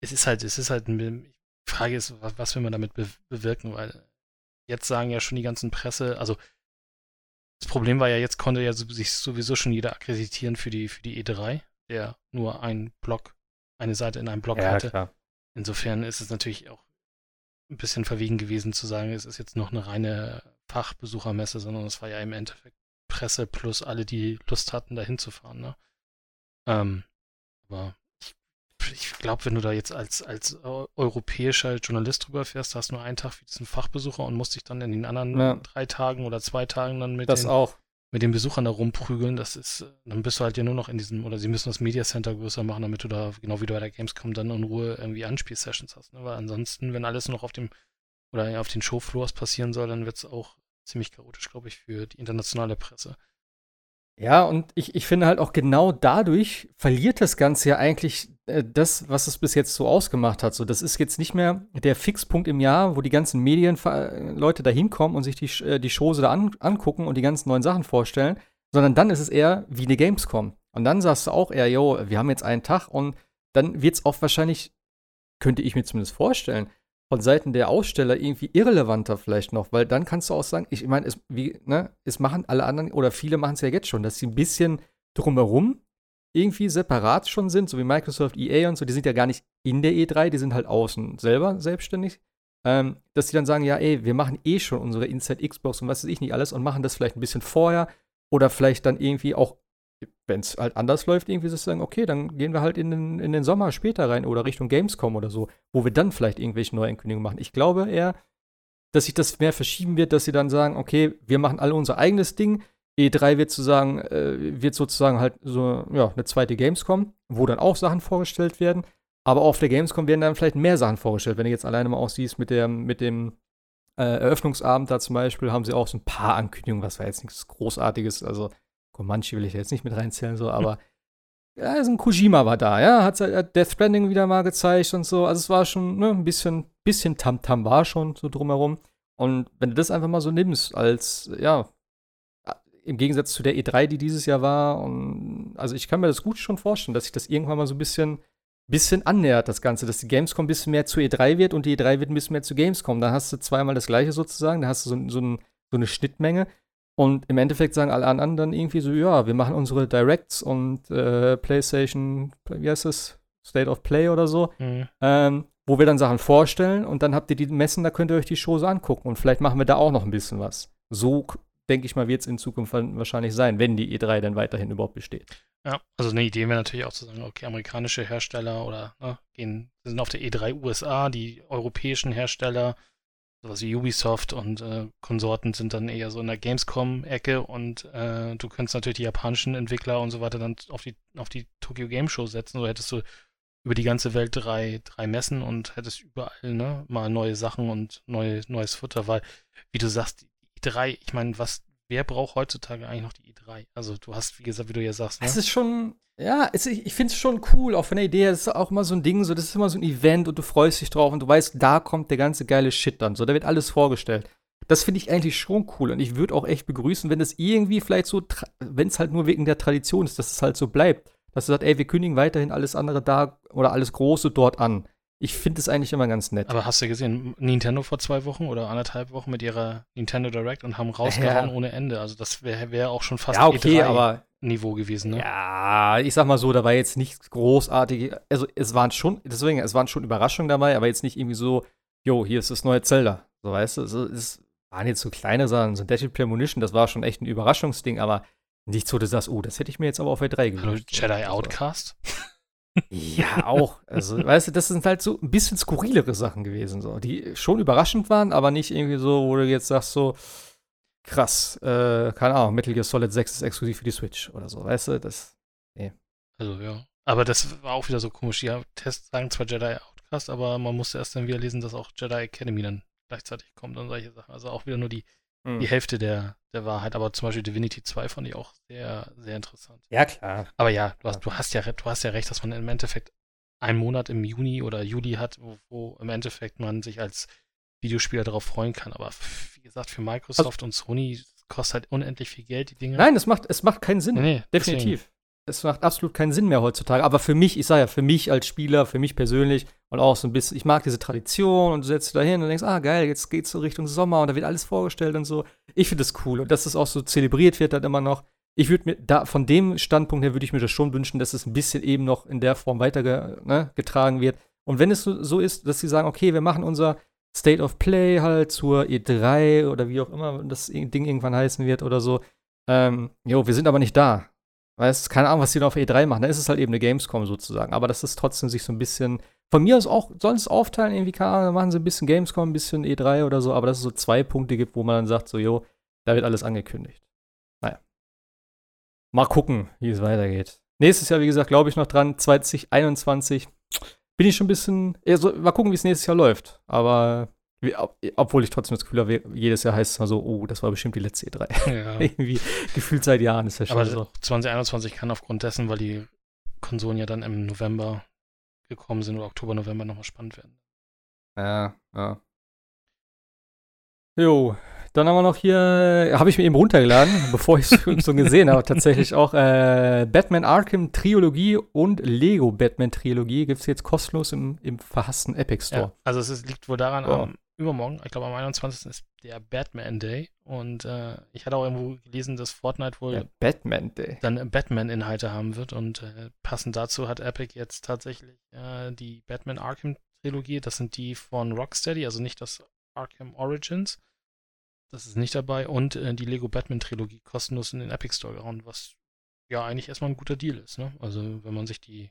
es ist halt, es ist halt, die Frage ist, was, will man damit be bewirken, weil jetzt sagen ja schon die ganzen Presse, also das Problem war ja, jetzt konnte ja sich sowieso schon jeder akkreditieren für die, für die E3, der nur einen Blog, eine Seite in einem Blog ja, hatte. Klar. Insofern ist es natürlich auch ein bisschen verwegen gewesen zu sagen, es ist jetzt noch eine reine Fachbesuchermesse, sondern es war ja im Endeffekt Presse plus alle, die Lust hatten, da hinzufahren. Ne? Ähm, aber ich glaube, wenn du da jetzt als, als europäischer Journalist drüber fährst, hast du nur einen Tag für diesen Fachbesucher und musst dich dann in den anderen ja. drei Tagen oder zwei Tagen dann mit, das den, auch. mit den Besuchern da rumprügeln. Das ist, dann bist du halt ja nur noch in diesem, oder sie müssen das Media Center größer machen, damit du da, genau wie du bei der Gamescom, dann in Ruhe irgendwie Anspielsessions hast. Ne? Weil ansonsten, wenn alles noch auf dem, oder auf den Showfloors passieren soll, dann wird es auch ziemlich chaotisch, glaube ich, für die internationale Presse. Ja, und ich, ich finde halt auch genau dadurch verliert das Ganze ja eigentlich äh, das, was es bis jetzt so ausgemacht hat. So, das ist jetzt nicht mehr der Fixpunkt im Jahr, wo die ganzen Medienleute da hinkommen und sich die, äh, die Shows da an, angucken und die ganzen neuen Sachen vorstellen, sondern dann ist es eher wie eine Gamescom. Und dann sagst du auch eher, yo, wir haben jetzt einen Tag und dann wird es auch wahrscheinlich, könnte ich mir zumindest vorstellen, von Seiten der Aussteller irgendwie irrelevanter vielleicht noch, weil dann kannst du auch sagen, ich meine, es, ne, es machen alle anderen oder viele machen es ja jetzt schon, dass sie ein bisschen drumherum irgendwie separat schon sind, so wie Microsoft, EA und so, die sind ja gar nicht in der E3, die sind halt außen selber selbstständig. Ähm, dass sie dann sagen, ja, ey, wir machen eh schon unsere Inside Xbox und was weiß ich nicht alles und machen das vielleicht ein bisschen vorher oder vielleicht dann irgendwie auch wenn es halt anders läuft, irgendwie zu sagen, okay, dann gehen wir halt in den, in den Sommer später rein oder Richtung Gamescom oder so, wo wir dann vielleicht irgendwelche Neuankündigungen machen. Ich glaube eher, dass sich das mehr verschieben wird, dass sie dann sagen, okay, wir machen alle unser eigenes Ding. E3 wird sozusagen, äh, wird sozusagen halt so, ja, eine zweite Gamescom, wo dann auch Sachen vorgestellt werden. Aber auf der Gamescom werden dann vielleicht mehr Sachen vorgestellt. Wenn du jetzt alleine mal aussiehst mit, der, mit dem äh, Eröffnungsabend da zum Beispiel, haben sie auch so ein paar Ankündigungen, was war jetzt nichts Großartiges. Also Comanche will ich jetzt nicht mit reinzählen, so, aber ja, so ein Kojima war da, ja, hat halt Death Stranding wieder mal gezeigt und so. Also es war schon ne, ein bisschen, bisschen Tamtam war schon so drumherum. Und wenn du das einfach mal so nimmst, als, ja, im Gegensatz zu der E3, die dieses Jahr war, und also ich kann mir das gut schon vorstellen, dass sich das irgendwann mal so ein bisschen, bisschen annähert, das Ganze, dass die Gamescom ein bisschen mehr zu E3 wird und die E3 wird ein bisschen mehr zu Gamescom. Dann hast du zweimal das gleiche sozusagen, da hast du so, so, ein, so eine Schnittmenge. Und im Endeffekt sagen alle anderen dann irgendwie so, ja, wir machen unsere Directs und äh, PlayStation, wie heißt das? State of Play oder so, mhm. ähm, wo wir dann Sachen vorstellen und dann habt ihr die Messen, da könnt ihr euch die Shows angucken und vielleicht machen wir da auch noch ein bisschen was. So, denke ich mal, wird es in Zukunft wahrscheinlich sein, wenn die E3 dann weiterhin überhaupt besteht. Ja, also eine Idee wäre natürlich auch zu sagen, okay, amerikanische Hersteller oder ne, gehen, sind auf der E3 USA, die europäischen Hersteller sowas wie Ubisoft und äh, Konsorten sind dann eher so in der Gamescom-Ecke und äh, du könntest natürlich die japanischen Entwickler und so weiter dann auf die, auf die Tokyo Game Show setzen. So hättest du über die ganze Welt drei, drei Messen und hättest überall ne, mal neue Sachen und neue, neues Futter, weil, wie du sagst, die E3, ich meine, was, wer braucht heutzutage eigentlich noch die E3? Also du hast, wie gesagt, wie du ja sagst, ne? Es ist schon, ja, es, ich finde es schon cool, auch von der Idee, das ist auch immer so ein Ding, so, das ist immer so ein Event und du freust dich drauf und du weißt, da kommt der ganze geile Shit dann, so, da wird alles vorgestellt. Das finde ich eigentlich schon cool. Und ich würde auch echt begrüßen, wenn es irgendwie vielleicht so, wenn es halt nur wegen der Tradition ist, dass es halt so bleibt. Dass du sagst, ey, wir kündigen weiterhin alles andere da oder alles Große dort an. Ich finde es eigentlich immer ganz nett. Aber hast du gesehen, Nintendo vor zwei Wochen oder anderthalb Wochen mit ihrer Nintendo Direct und haben rausgehauen ja. ohne Ende. Also das wäre wär auch schon fast ja, okay, aber Niveau gewesen, ne? Ja, ich sag mal so, da war jetzt nichts großartig. Also es waren schon, deswegen, es waren schon Überraschungen dabei, aber jetzt nicht irgendwie so, jo, hier ist das neue Zelda. So weißt du, es, es waren jetzt so kleine Sachen, so Deadly Premonition, das war schon echt ein Überraschungsding, aber nicht so, dass du sagst, oh, das hätte ich mir jetzt aber auf E3 gewünscht. Jedi also, Outcast? Ja, auch. Also, weißt du, das sind halt so ein bisschen skurrilere Sachen gewesen, so, die schon überraschend waren, aber nicht irgendwie so, wo du jetzt sagst, so, krass, äh, keine Ahnung, Metal Gear Solid 6 ist exklusiv für die Switch oder so, weißt du, das, nee. Also, ja. Aber das war auch wieder so komisch. Die Tests sagen zwar Jedi Outcast, aber man musste erst dann wieder lesen, dass auch Jedi Academy dann gleichzeitig kommt und solche Sachen. Also auch wieder nur die, hm. die Hälfte der, der Wahrheit. Aber zum Beispiel Divinity 2 fand ich auch sehr, sehr interessant. Ja, klar. Aber ja, du hast, du hast ja, du hast ja recht, dass man im Endeffekt einen Monat im Juni oder Juli hat, wo, wo im Endeffekt man sich als Videospieler darauf freuen kann. Aber wie gesagt, für Microsoft also, und Sony kostet halt unendlich viel Geld, die Dinge. Nein, es macht, es macht keinen Sinn. Nee, Definitiv. Deswegen. Es macht absolut keinen Sinn mehr heutzutage. Aber für mich, ich sage ja, für mich als Spieler, für mich persönlich und auch so ein bisschen, ich mag diese Tradition und du setzt dich da hin und denkst, ah geil, jetzt geht's so Richtung Sommer und da wird alles vorgestellt und so. Ich finde das cool und dass es auch so zelebriert wird dann immer noch. Ich würde mir da von dem Standpunkt her würde ich mir das schon wünschen, dass es ein bisschen eben noch in der Form weitergetragen ne, wird. Und wenn es so, so ist, dass sie sagen, okay, wir machen unser State of Play halt zur E3 oder wie auch immer das Ding irgendwann heißen wird oder so. Ähm, jo, wir sind aber nicht da. Weißt, keine Ahnung, was die da auf E3 machen. Da ist es halt eben eine Gamescom sozusagen. Aber das ist trotzdem sich so ein bisschen, von mir aus auch, es aufteilen, irgendwie, keine Ahnung, machen sie ein bisschen Gamescom, ein bisschen E3 oder so, aber dass es so zwei Punkte gibt, wo man dann sagt, so, jo, da wird alles angekündigt. Naja. Mal gucken, wie es weitergeht. Nächstes Jahr, wie gesagt, glaube ich noch dran, 2021 bin ich schon ein bisschen, also, mal gucken, wie es nächstes Jahr läuft. Aber obwohl ich trotzdem das Gefühl habe, jedes Jahr heißt es mal so, oh, das war bestimmt die letzte E3. Ja. Irgendwie gefühlt seit Jahren ist das schon Aber so. 2021 kann aufgrund dessen, weil die Konsolen ja dann im November gekommen sind oder Oktober, November nochmal spannend werden. Ja, ja. Jo, dann haben wir noch hier, habe ich mir eben runtergeladen, bevor ich es so gesehen habe, tatsächlich auch äh, Batman Arkham Trilogie und Lego Batman Trilogie gibt es jetzt kostenlos im, im verhassten Epic Store. Ja, also es ist, liegt wohl daran, oh. am übermorgen, ich glaube am 21. ist der Batman Day und äh, ich hatte auch irgendwo gelesen, dass Fortnite wohl der Batman Day. dann Batman-Inhalte haben wird und äh, passend dazu hat Epic jetzt tatsächlich äh, die Batman Arkham Trilogie, das sind die von Rocksteady, also nicht das Arkham Origins, das ist nicht dabei. Und äh, die Lego Batman Trilogie kostenlos in den Epic Store gehauen, was ja eigentlich erstmal ein guter Deal ist. Ne? Also wenn man sich die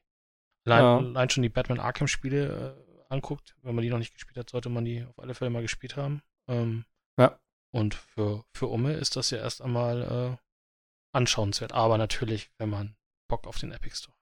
allein, ja. allein schon die Batman Arkham Spiele äh, anguckt, wenn man die noch nicht gespielt hat, sollte man die auf alle Fälle mal gespielt haben. Ähm, ja. Und für, für Umme ist das ja erst einmal äh, anschauenswert. Aber natürlich, wenn man Bock auf den Epic Store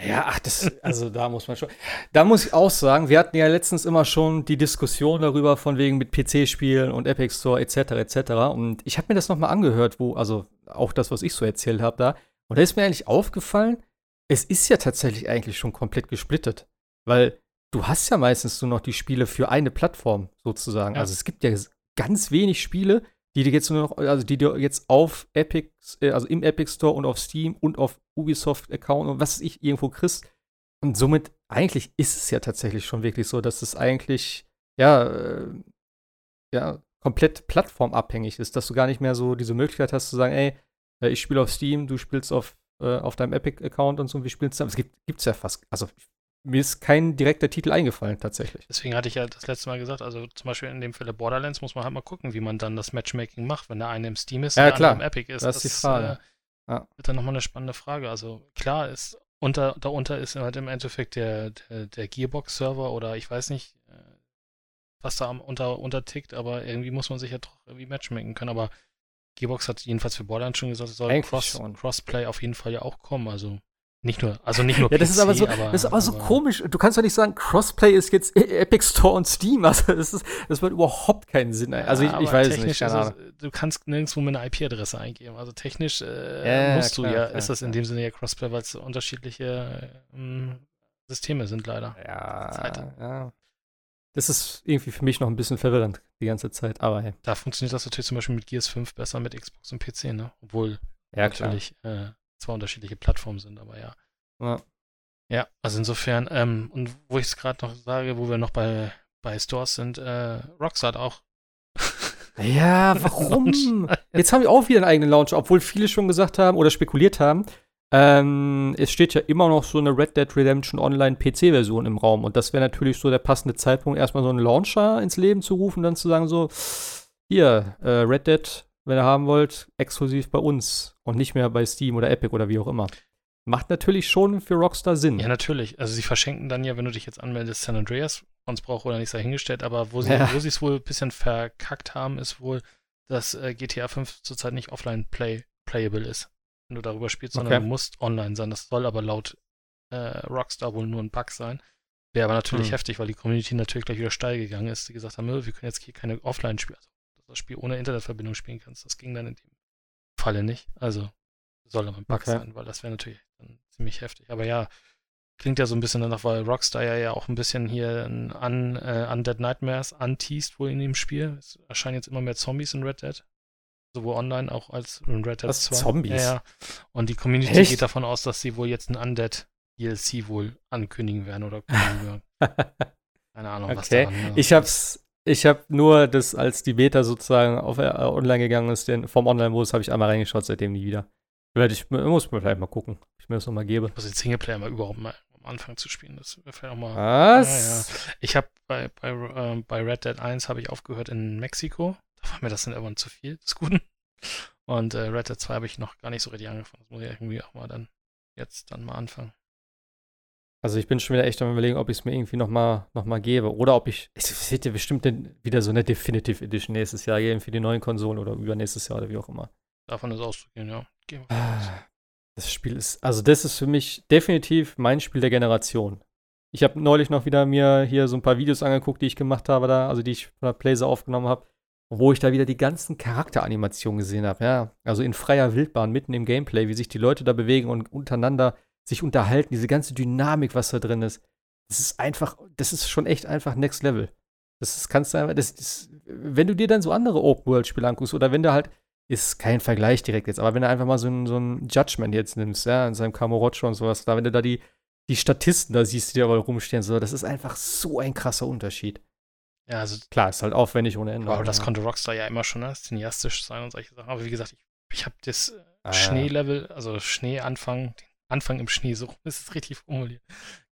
ja, ach, das, also da muss man schon. Da muss ich auch sagen, wir hatten ja letztens immer schon die Diskussion darüber, von wegen mit PC-Spielen und Epic Store etc. etc. Und ich habe mir das nochmal angehört, wo, also auch das, was ich so erzählt habe da. Und da ist mir eigentlich aufgefallen, es ist ja tatsächlich eigentlich schon komplett gesplittet. Weil du hast ja meistens nur noch die Spiele für eine Plattform sozusagen. Ja. Also es gibt ja ganz wenig Spiele, die jetzt nur noch, also die du jetzt auf Epic, äh, also im Epic Store und auf Steam und auf Ubisoft-Account und was ich irgendwo kriegst. Und somit, eigentlich ist es ja tatsächlich schon wirklich so, dass es eigentlich, ja, äh, ja, komplett plattformabhängig ist, dass du gar nicht mehr so diese Möglichkeit hast zu sagen, ey, äh, ich spiele auf Steam, du spielst auf, äh, auf deinem Epic-Account und so, wir spielen zusammen. Es gibt es ja fast, also mir ist kein direkter Titel eingefallen, tatsächlich. Deswegen hatte ich ja das letzte Mal gesagt, also zum Beispiel in dem Falle Borderlands muss man halt mal gucken, wie man dann das Matchmaking macht, wenn der eine im Steam ist ja, und der klar. andere im Epic ist. Das ist die Frage. Äh, ja. Wird dann nochmal eine spannende Frage. Also klar ist, unter, darunter ist halt im Endeffekt der, der, der Gearbox-Server oder ich weiß nicht, äh, was da unter, untertickt, aber irgendwie muss man sich ja doch irgendwie matchmaken können. Aber Gearbox hat jedenfalls für Borderlands schon gesagt, es soll Cross, Crossplay auf jeden Fall ja auch kommen. Also nicht nur, also nicht nur Ja, das ist aber so, aber, das ist aber, aber so komisch. Du kannst doch nicht sagen, Crossplay ist jetzt e- Epic Store und Steam. Also das, ist, das macht überhaupt keinen Sinn. Also ja, ich, ich weiß nicht. Also, du kannst nirgendwo mit einer IP-Adresse eingeben. Also technisch äh, ja, musst klar, du ja, klar, ist das in dem Sinne ja Crossplay, weil es unterschiedliche äh, Systeme sind leider. Ja, ja. das ist irgendwie für mich noch ein bisschen verwirrend die ganze Zeit, aber hey. Da funktioniert das natürlich zum Beispiel mit Gears 5 besser mit Xbox und PC, ne? Obwohl Ja, natürlich äh, zwei unterschiedliche Plattformen sind, aber ja. Ja. Ja, also insofern, ähm, und wo ich es gerade noch sage, wo wir noch bei, bei Stores sind, äh, Rockstar hat auch. Ja, warum? Jetzt haben wir auch wieder einen eigenen Launch, obwohl viele schon gesagt haben oder spekuliert haben. Ähm, es steht ja immer noch so eine Red Dead Redemption Online PC-Version im Raum. Und das wäre natürlich so der passende Zeitpunkt, erstmal so einen Launcher ins Leben zu rufen, dann zu sagen: so, hier, äh, Red Dead, wenn ihr haben wollt, exklusiv bei uns und nicht mehr bei Steam oder Epic oder wie auch immer. Macht natürlich schon für Rockstar Sinn. Ja, natürlich. Also sie verschenken dann ja, wenn du dich jetzt anmeldest, San Andreas, uns braucht oder nichts dahingestellt, aber wo sie Ja. es wohl ein bisschen verkackt haben, ist wohl, dass äh, GTA 5 zurzeit nicht offline play playable ist. Wenn du darüber spielst, sondern Okay. du musst online sein. Das soll aber laut äh, Rockstar wohl nur ein Bug sein. Wäre aber natürlich Hm. heftig, weil die Community natürlich gleich wieder steil gegangen ist, die gesagt haben, "Nö, wir können jetzt hier keine Offline-Spiele, also das Spiel ohne Internetverbindung spielen kannst. Das ging dann in dem Falle nicht. Also soll aber ein Bug Okay. sein, weil das wäre natürlich dann ziemlich heftig. Aber ja, klingt ja so ein bisschen danach, weil Rockstar ja, ja auch ein bisschen hier ein Un, äh, Undead Nightmares anteast wohl in dem Spiel. Es erscheinen jetzt immer mehr Zombies in Red Dead. Sowohl online auch als in Red Dead Was, 2. Zombies? Ja, ja. Und die Community Echt? geht davon aus, dass sie wohl jetzt ein Undead DLC wohl ankündigen werden oder kündigen werden. Keine Ahnung, was Okay. daran ne? Ich hab's, ich hab nur das, als die Beta sozusagen auf äh, online gegangen ist, den, vom Online-Modus habe ich einmal reingeschaut, seitdem nie wieder. Werde ich muss mir vielleicht mal gucken, ob ich mir das nochmal gebe. muss den Singleplayer mal überhaupt mal am Anfang zu spielen. Das wäre vielleicht auch mal. Was? Ich habe bei, bei, ähm, bei Red Dead 1 habe ich aufgehört in Mexiko. Da war mir das dann irgendwann zu viel des Guten. Und äh, Red Dead 2 habe ich noch gar nicht so richtig angefangen. Das muss ich irgendwie auch mal dann jetzt dann mal anfangen. Also ich bin schon wieder echt am überlegen, ob ich es mir irgendwie nochmal noch mal gebe. Oder ob ich. Es wird ja bestimmt denn wieder so eine Definitive Edition nächstes Jahr geben für die neuen Konsolen oder übernächstes Jahr oder wie auch immer. Davon ist auszugehen, ja. Gehen wir. Ah, Das Spiel ist, also das ist für mich definitiv mein Spiel der Generation. Ich habe neulich noch wieder mir hier so ein paar Videos angeguckt, die ich gemacht habe da, also die ich von der Playse aufgenommen habe, wo ich da wieder die ganzen Charakteranimationen gesehen habe, ja. Also in freier Wildbahn, mitten im Gameplay, wie sich die Leute da bewegen und untereinander sich unterhalten, diese ganze Dynamik, was da drin ist. Das ist einfach, das ist schon echt einfach Next Level. Das ist, kannst du einfach, das, das, wenn du dir dann so andere Open-World-Spiele anguckst oder wenn du halt ist kein Vergleich direkt jetzt, aber wenn du einfach mal so ein, so ein Judgment jetzt nimmst, ja, in seinem Kamurocho und sowas, da, wenn du da die, die Statisten da siehst, die da rumstehen, so, das ist einfach so ein krasser Unterschied. Ja, also, Klar, ist halt aufwendig ohne Ende. aber das ja. konnte Rockstar ja immer schon, ne? cineastisch sein und solche Sachen. Aber wie gesagt, ich, ich habe das Ah. Schneelevel, also Schneeanfang, den Anfang im Schnee, so ist es richtig formuliert,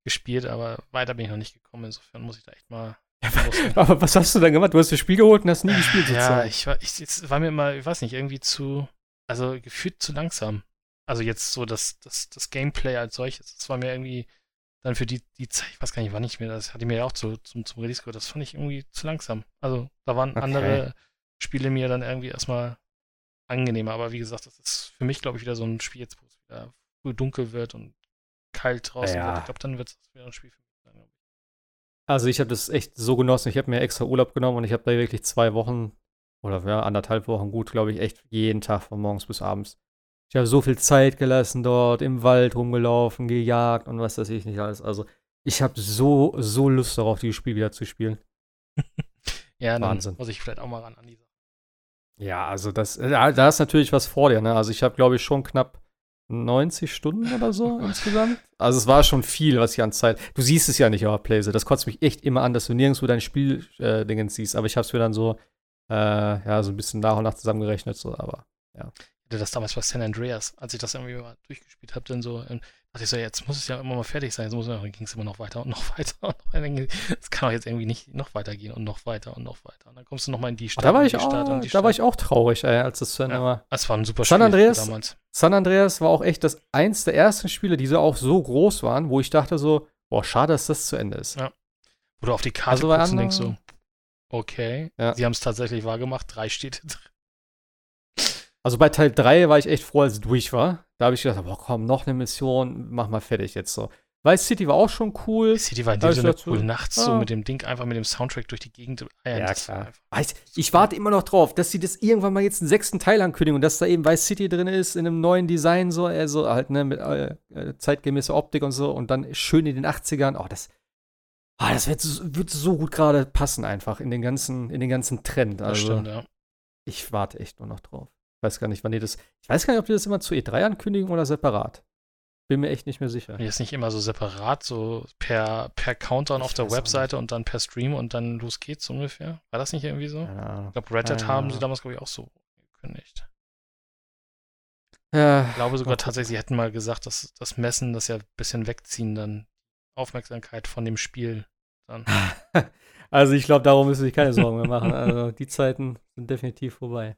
gespielt, aber weiter bin ich noch nicht gekommen. Insofern muss ich da echt mal. Aber was hast du dann gemacht? Du hast das Spiel geholt und hast nie gespielt, Ja, sozusagen. ich war, ich, es war mir immer, ich weiß nicht, irgendwie zu, also gefühlt zu langsam. Also jetzt so das, das, das Gameplay als solches, das war mir irgendwie dann für die, die Zeit, ich weiß gar nicht, wann ich mir das, hatte ich mir ja auch zu, zum, zum Release gehört, das fand ich irgendwie zu langsam. Also da waren Okay. andere Spiele mir dann irgendwie erstmal angenehmer, aber wie gesagt, das ist für mich, glaube ich, wieder so ein Spiel jetzt, wo es wieder früh dunkel wird und kalt draußen Ja. wird. Ich glaube, dann wird es wieder ein Spiel für mich sein. Also ich habe das echt so genossen. Ich habe mir extra Urlaub genommen und ich habe da wirklich zwei Wochen oder ja, anderthalb Wochen gut, glaube ich, echt jeden Tag von morgens bis abends. Ich habe so viel Zeit gelassen dort, im Wald rumgelaufen, gejagt und was weiß ich nicht alles. Also ich habe so, so Lust darauf, dieses Spiel wieder zu spielen. Ja, Wahnsinn. muss ich vielleicht auch mal ran an die Sache. Ja, also das, da, da ist natürlich was vor dir, ne? Also ich habe, glaube ich, schon knapp 90 Stunden oder so insgesamt. Also es war schon viel, was ich an Zeit. Du siehst es ja nicht auf Playse. Das kotzt mich echt immer an, dass du nirgendwo dein Spiel äh, Dingens siehst. Aber ich habe es mir dann so, äh, ja, so ein bisschen nach und nach zusammengerechnet, so, aber. Hatte das damals bei San Andreas, als ich das irgendwie mal durchgespielt habe, dann so, ähm, dachte ich so, jetzt muss es ja immer mal fertig sein, jetzt muss es, dann ging es immer noch weiter und noch weiter und noch weiter. Es kann auch jetzt irgendwie nicht noch weitergehen und noch weiter und noch weiter. Und dann kommst du noch mal in die Stadt. da war und ich die auch, Stadt da war Stadt. ich auch traurig, ey, als das zu Ende Ja. war. Das war ein super San Spiel Andreas? damals. San Andreas war auch echt das eins der ersten Spiele, die so auch so groß waren, wo ich dachte so, boah, schade, dass das zu Ende ist. Ja. Wo du auf die Karte Also guckst und denkst so, okay, Ja. sie haben es tatsächlich wahrgemacht, drei Städte drin. Also bei Teil 3 war ich echt froh, als es durch war. Da habe ich gedacht, boah, komm, noch eine Mission, mach mal fertig jetzt so. Vice City war auch schon cool. City war in dem Sinne cool, nachts so Ah. mit dem Ding, einfach mit dem Soundtrack durch die Gegend. Ja, Das war klar. Weiß, ich warte immer noch drauf, dass sie das irgendwann mal jetzt einen sechsten Teil ankündigen und dass da eben Vice City drin ist, in einem neuen Design, so, also halt, ne, mit äh, äh, zeitgemäßer Optik und so und dann schön in den 80ern. Oh, das. Ah, das wird, so- wird so gut gerade passen einfach in den ganzen, in den ganzen Trend. Das Also stimmt, ja. ich warte echt nur noch drauf. Ich weiß gar nicht, wann die das. Ich weiß gar nicht, ob die das immer zu E3 ankündigen oder separat. Bin mir echt nicht mehr sicher. Jetzt nicht immer so separat, so per, per Countdown Ich auf der Webseite und dann per Stream und dann los geht's ungefähr. War das nicht irgendwie so? Keine Ahnung. Ich glaube, Reddit Ja. haben sie damals, glaube ich, auch so gekündigt. Ja, Ich glaube sogar tatsächlich, sie hätten mal gesagt, dass das Messen das ja ein bisschen wegziehen, dann Aufmerksamkeit von dem Spiel dann. Also ich glaube, darum müssen Sie sich keine Sorgen mehr machen. Also die Zeiten sind definitiv vorbei.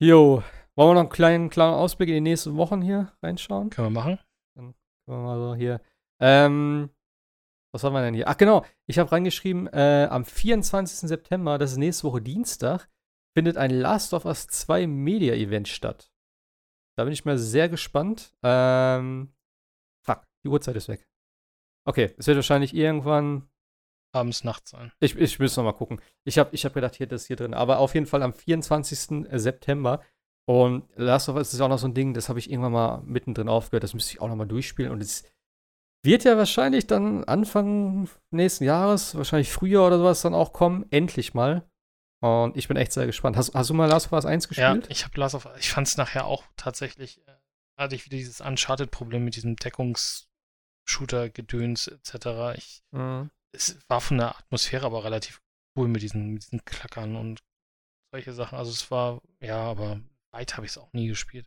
Jo, wollen wir noch einen kleinen, kleinen Ausblick in die nächsten Wochen hier reinschauen? Können wir machen? Können wir mal so hier. Ähm, was haben wir denn hier? Ach genau, ich habe reingeschrieben, äh, am 24. September, das ist nächste Woche Dienstag, findet ein Last of Us 2 Media Event statt. Da bin ich mal sehr gespannt. Ähm, fuck, die Uhrzeit ist weg. Okay, es wird wahrscheinlich irgendwann Abends, nachts sein. ich, ich muss noch mal gucken. Ich habe ich hab gedacht, hier das hier drin. Aber auf jeden Fall am 24. September. Und Last of Us ist auch noch so ein Ding, das habe ich irgendwann mal mittendrin aufgehört. Das müsste ich auch noch mal durchspielen. Und es wird ja wahrscheinlich dann Anfang nächsten Jahres, wahrscheinlich früher oder sowas, dann auch kommen. Endlich mal. Und ich bin echt sehr gespannt. Hast, hast du mal Last of Us 1 Ja, gespielt? ich habe Last of Ich fand es nachher auch tatsächlich, äh, hatte ich wieder dieses Uncharted-Problem mit diesem Deckungs-Shooter-Gedöns etc. Ich, Mhm. Es war von der Atmosphäre aber relativ cool mit diesen, mit diesen Klackern und solche Sachen. Also es war, ja, aber weit habe ich es auch nie gespielt.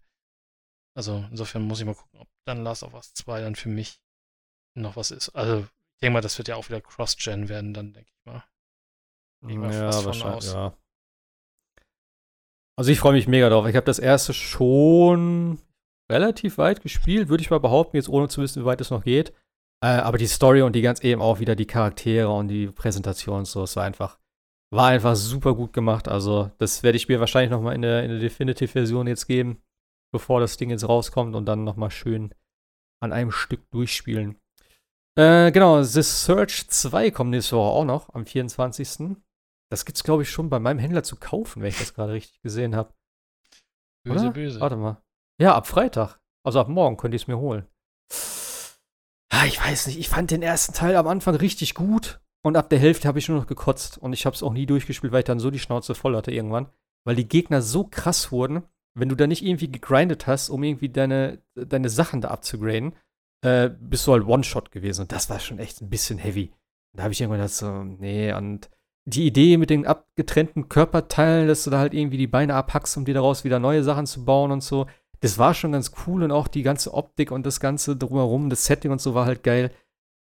Also insofern muss ich mal gucken, ob dann Last of Us 2 dann für mich noch was ist. Also ich denke mal, das wird ja auch wieder Cross-Gen werden, dann denke ich mal. Gehe mal Ja, fast von wahrscheinlich. aus. Ja. Also ich freue mich mega drauf. Ich habe das erste schon relativ weit gespielt, würde ich mal behaupten, jetzt ohne zu wissen, wie weit es noch geht. Äh, aber die Story und die ganz eben auch wieder die Charaktere und die Präsentation und so, es war einfach, war einfach super gut gemacht. Also das werde ich mir wahrscheinlich noch mal in der, in der Definitive-Version jetzt geben, bevor das Ding jetzt rauskommt und dann noch mal schön an einem Stück durchspielen. Äh, genau, The Search 2 kommt nächste Woche auch noch, am 24. Das gibt's, glaube ich, schon bei meinem Händler zu kaufen, wenn ich das gerade richtig gesehen habe. Böse, Oder? böse. Warte mal. Ja, ab Freitag. Also ab morgen könnte ich es mir holen. Ah, ich weiß nicht, ich fand den ersten Teil am Anfang richtig gut und ab der Hälfte habe ich nur noch gekotzt und ich habe es auch nie durchgespielt, weil ich dann so die Schnauze voll hatte irgendwann, weil die Gegner so krass wurden, wenn du da nicht irgendwie gegrindet hast, um irgendwie deine, deine Sachen da abzugraden, äh, bist du halt One-Shot gewesen und das war schon echt ein bisschen heavy. Da habe ich irgendwann gedacht so, nee, und die Idee mit den abgetrennten Körperteilen, dass du da halt irgendwie die Beine abhackst, um dir daraus wieder neue Sachen zu bauen und so, das war schon ganz cool und auch die ganze Optik und das Ganze drumherum, das Setting und so war halt geil.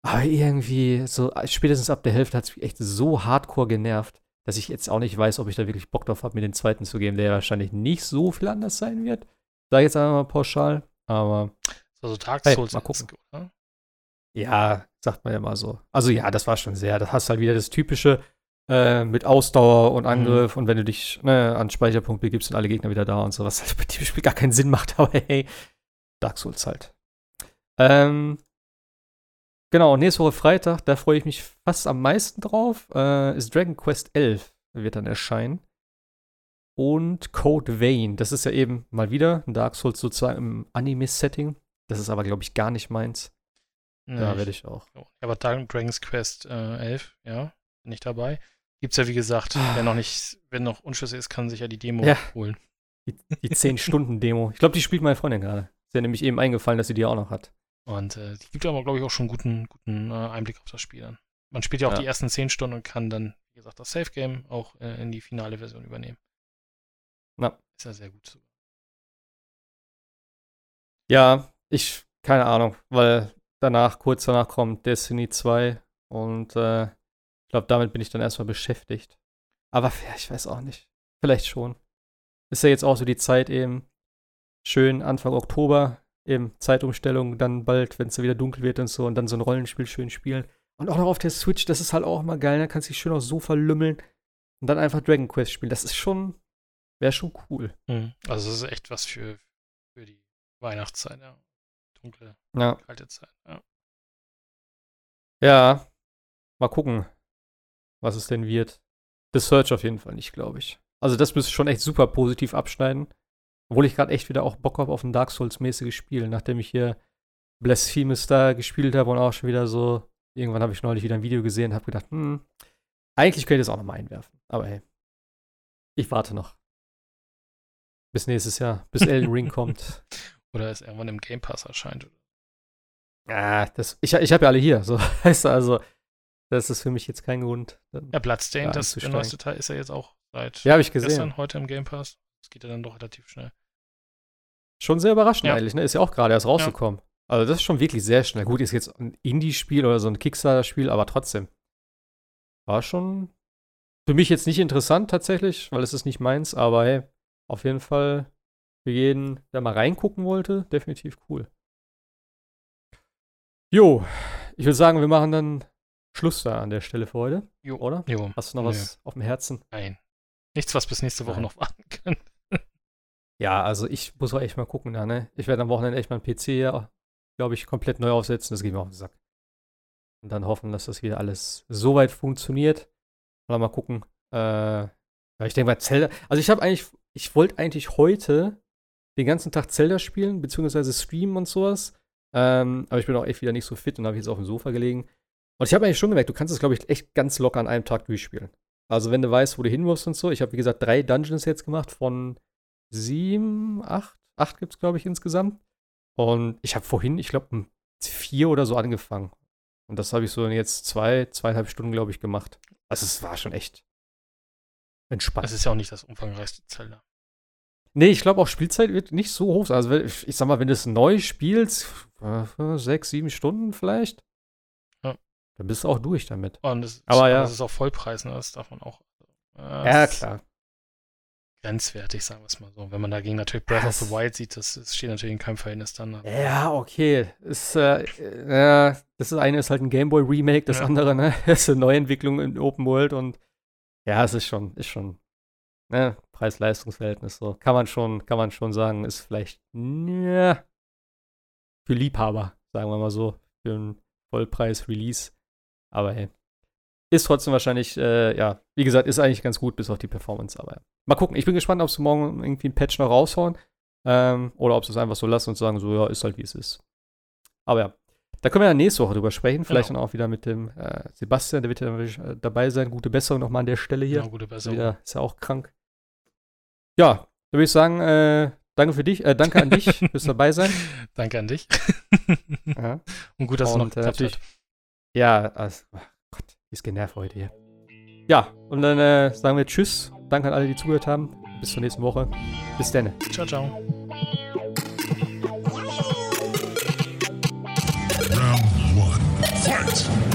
Aber irgendwie, so spätestens ab der Hälfte hat es mich echt so hardcore genervt, dass ich jetzt auch nicht weiß, ob ich da wirklich Bock drauf habe, mir den zweiten zu geben, der ja wahrscheinlich nicht so viel anders sein wird. Sag ich jetzt einfach mal pauschal. Aber Also Dark Hey, Souls, mal gucken. oder? ja, sagt man ja mal so. Also ja, das war schon sehr. Das hast halt wieder das typische äh, mit Ausdauer und Angriff und wenn du dich ne, an Speicherpunkt begibst, sind alle Gegner wieder da und so, was halt bei dem Spiel gar keinen Sinn macht, aber hey, Dark Souls halt. Ähm, genau, nächste Woche Freitag, da freue ich mich fast am meisten drauf, äh, ist Dragon Quest 11 wird dann erscheinen. Und Code Vein, das ist ja eben mal wieder ein Dark Souls sozusagen im Anime-Setting. Das ist aber, glaube ich, gar nicht meins. Nee, Da werde ich auch. Ja, aber Dragon's Quest äh, 11, ja, bin ich dabei. Gibt's ja wie gesagt, Ah. wer noch nicht, wer noch unschlüssig ist, kann sich ja die Demo Ja. holen. Die, die 10-Stunden-Demo. Ich glaube, die spielt meine Freundin gerade. Ist ja nämlich eben eingefallen, dass sie die auch noch hat. Und äh, die gibt aber, glaube ich, auch schon guten, guten äh, Einblick auf das Spiel dann. Man spielt ja auch Ja. die ersten 10 Stunden und kann dann, wie gesagt, das Safe Game auch äh, in die finale Version übernehmen. Na. Ist ja sehr gut. sogar. Ja, ich, keine Ahnung, weil danach, kurz danach kommt Destiny 2 und äh, ich glaube, damit bin ich dann erstmal beschäftigt. Aber ja, ich weiß auch nicht. Vielleicht schon. Ist ja jetzt auch so die Zeit eben schön Anfang Oktober, eben Zeitumstellung, dann bald, wenn es wieder dunkel wird und so und dann so ein Rollenspiel schön spielen. Und auch noch auf der Switch, das ist halt auch immer geil, da kannst du dich schön aufs Sofa lümmeln und dann einfach Dragon Quest spielen. Das ist schon, wäre schon cool. Mhm. Also das ist echt was für, für die Weihnachtszeit, ja. Dunkle, Ja. kalte Zeit. Ja. Ja, mal gucken, was es denn wird. The Search auf jeden Fall nicht, glaube ich. Also das müsste schon echt super positiv abschneiden. Obwohl ich gerade echt wieder auch Bock habe auf ein Dark Souls-mäßiges Spiel, nachdem ich hier Blasphemous da gespielt habe und auch schon wieder so irgendwann habe ich neulich wieder ein Video gesehen und habe gedacht, hm, eigentlich könnte ich es auch nochmal einwerfen. Aber hey, ich warte noch. Bis nächstes Jahr, bis Elden Ring kommt. Oder es irgendwann im Game Pass erscheint. Ah, das, ich, ich habe ja alle hier. So, weißt du, also, das ist für mich jetzt kein Grund. Ja, Bloodstained, da das, der neueste Teil, ist ja jetzt auch seit Ja, ich gesehen. gestern, heute im Game Pass. Das geht ja dann doch relativ schnell. Schon sehr überraschend Ja. eigentlich, ne? Ist ja auch gerade erst rausgekommen. Also, das ist schon wirklich sehr schnell. Gut, ist jetzt ein Indie-Spiel oder so ein Kickstarter-Spiel, aber trotzdem. War schon für mich jetzt nicht interessant tatsächlich, weil es ist nicht meins, aber hey, auf jeden Fall für jeden, der mal reingucken wollte, definitiv cool. Jo, ich würde sagen, wir machen dann Schluss da an der Stelle für heute, Jo. oder? Jo. Hast du noch Nö. was auf dem Herzen? Nein. Nichts, was bis nächste Woche Nein. noch warten kann. Ja, also ich muss auch echt mal gucken da, ne? Ich werde am Wochenende echt mal einen PC hier, glaube ich, komplett neu aufsetzen. Das geht mir auf den Sack. Und dann hoffen, dass das wieder alles so weit funktioniert. Mal mal gucken. Äh, ja, ich denke mal, Zelda. Also ich habe eigentlich, ich wollte eigentlich heute den ganzen Tag Zelda spielen, beziehungsweise streamen und sowas. Ähm, aber ich bin auch echt wieder nicht so fit und habe jetzt auf dem Sofa gelegen. Und ich habe eigentlich schon gemerkt, du kannst es, glaube ich, echt ganz locker an einem Tag durchspielen. Also wenn du weißt, wo du hin musst und so. Ich habe, wie gesagt, drei Dungeons jetzt gemacht von sieben, acht, acht gibt es, glaube ich, insgesamt. Und ich habe vorhin, ich glaube, vier oder so angefangen. Und das habe ich so jetzt zwei, zweieinhalb Stunden, glaube ich, gemacht. Also es war schon echt entspannt. Das ist ja auch nicht das umfangreichste Zelda. Nee, ich glaube auch Spielzeit wird nicht so hoch sein. Also ich sag mal, wenn du es neu spielst, äh, sechs, sieben Stunden vielleicht. Dann bist du auch durch damit. Und es Aber ja. das ist auch Vollpreis, ne? Das darf man auch. äh, Ja, das klar. Grenzwertig, sagen wir es mal so. Wenn man dagegen natürlich Breath Ja, of the Wild sieht, das, das steht natürlich in keinem Verhältnis dann. Ja, okay. Ist, äh, äh, das eine ist halt ein Gameboy Remake, das Ja. andere, ne, ist eine Neuentwicklung in Open World und ja, es ist schon, ist schon, ne, Preis-Leistungs-Verhältnis so. Kann man schon, kann man schon sagen, ist vielleicht, ja, für Liebhaber, sagen wir mal so, für einen Vollpreis-Release. Aber hey, ist trotzdem wahrscheinlich, äh, ja, wie gesagt, ist eigentlich ganz gut, bis auf die Performance, aber ja. Mal gucken, ich bin gespannt, ob sie morgen irgendwie ein Patch noch raushauen. Ähm, oder ob sie es einfach so lassen und sagen, so, ja, ist halt wie es ist. Aber ja, da können wir ja nächste Woche drüber sprechen. Vielleicht Genau. dann auch wieder mit dem äh, Sebastian, der wird ja natürlich, äh, dabei sein. Gute Besserung nochmal an der Stelle hier. Ja, gute Ist, Besserung. wieder, ist ja auch krank. Ja, da würde ich sagen, äh, danke für dich, äh, danke an dich fürs dabei sein. Danke an dich. Ja, Und gut, dass es noch Und, äh, geklappt natürlich- hat. Ja also, oh Gott, wie ist genervt heute hier. Ja, und dann äh, sagen wir Tschüss. Danke an alle, die zugehört haben. Bis zur nächsten Woche. Bis dann. Ciao, ciao. Round one. Fight!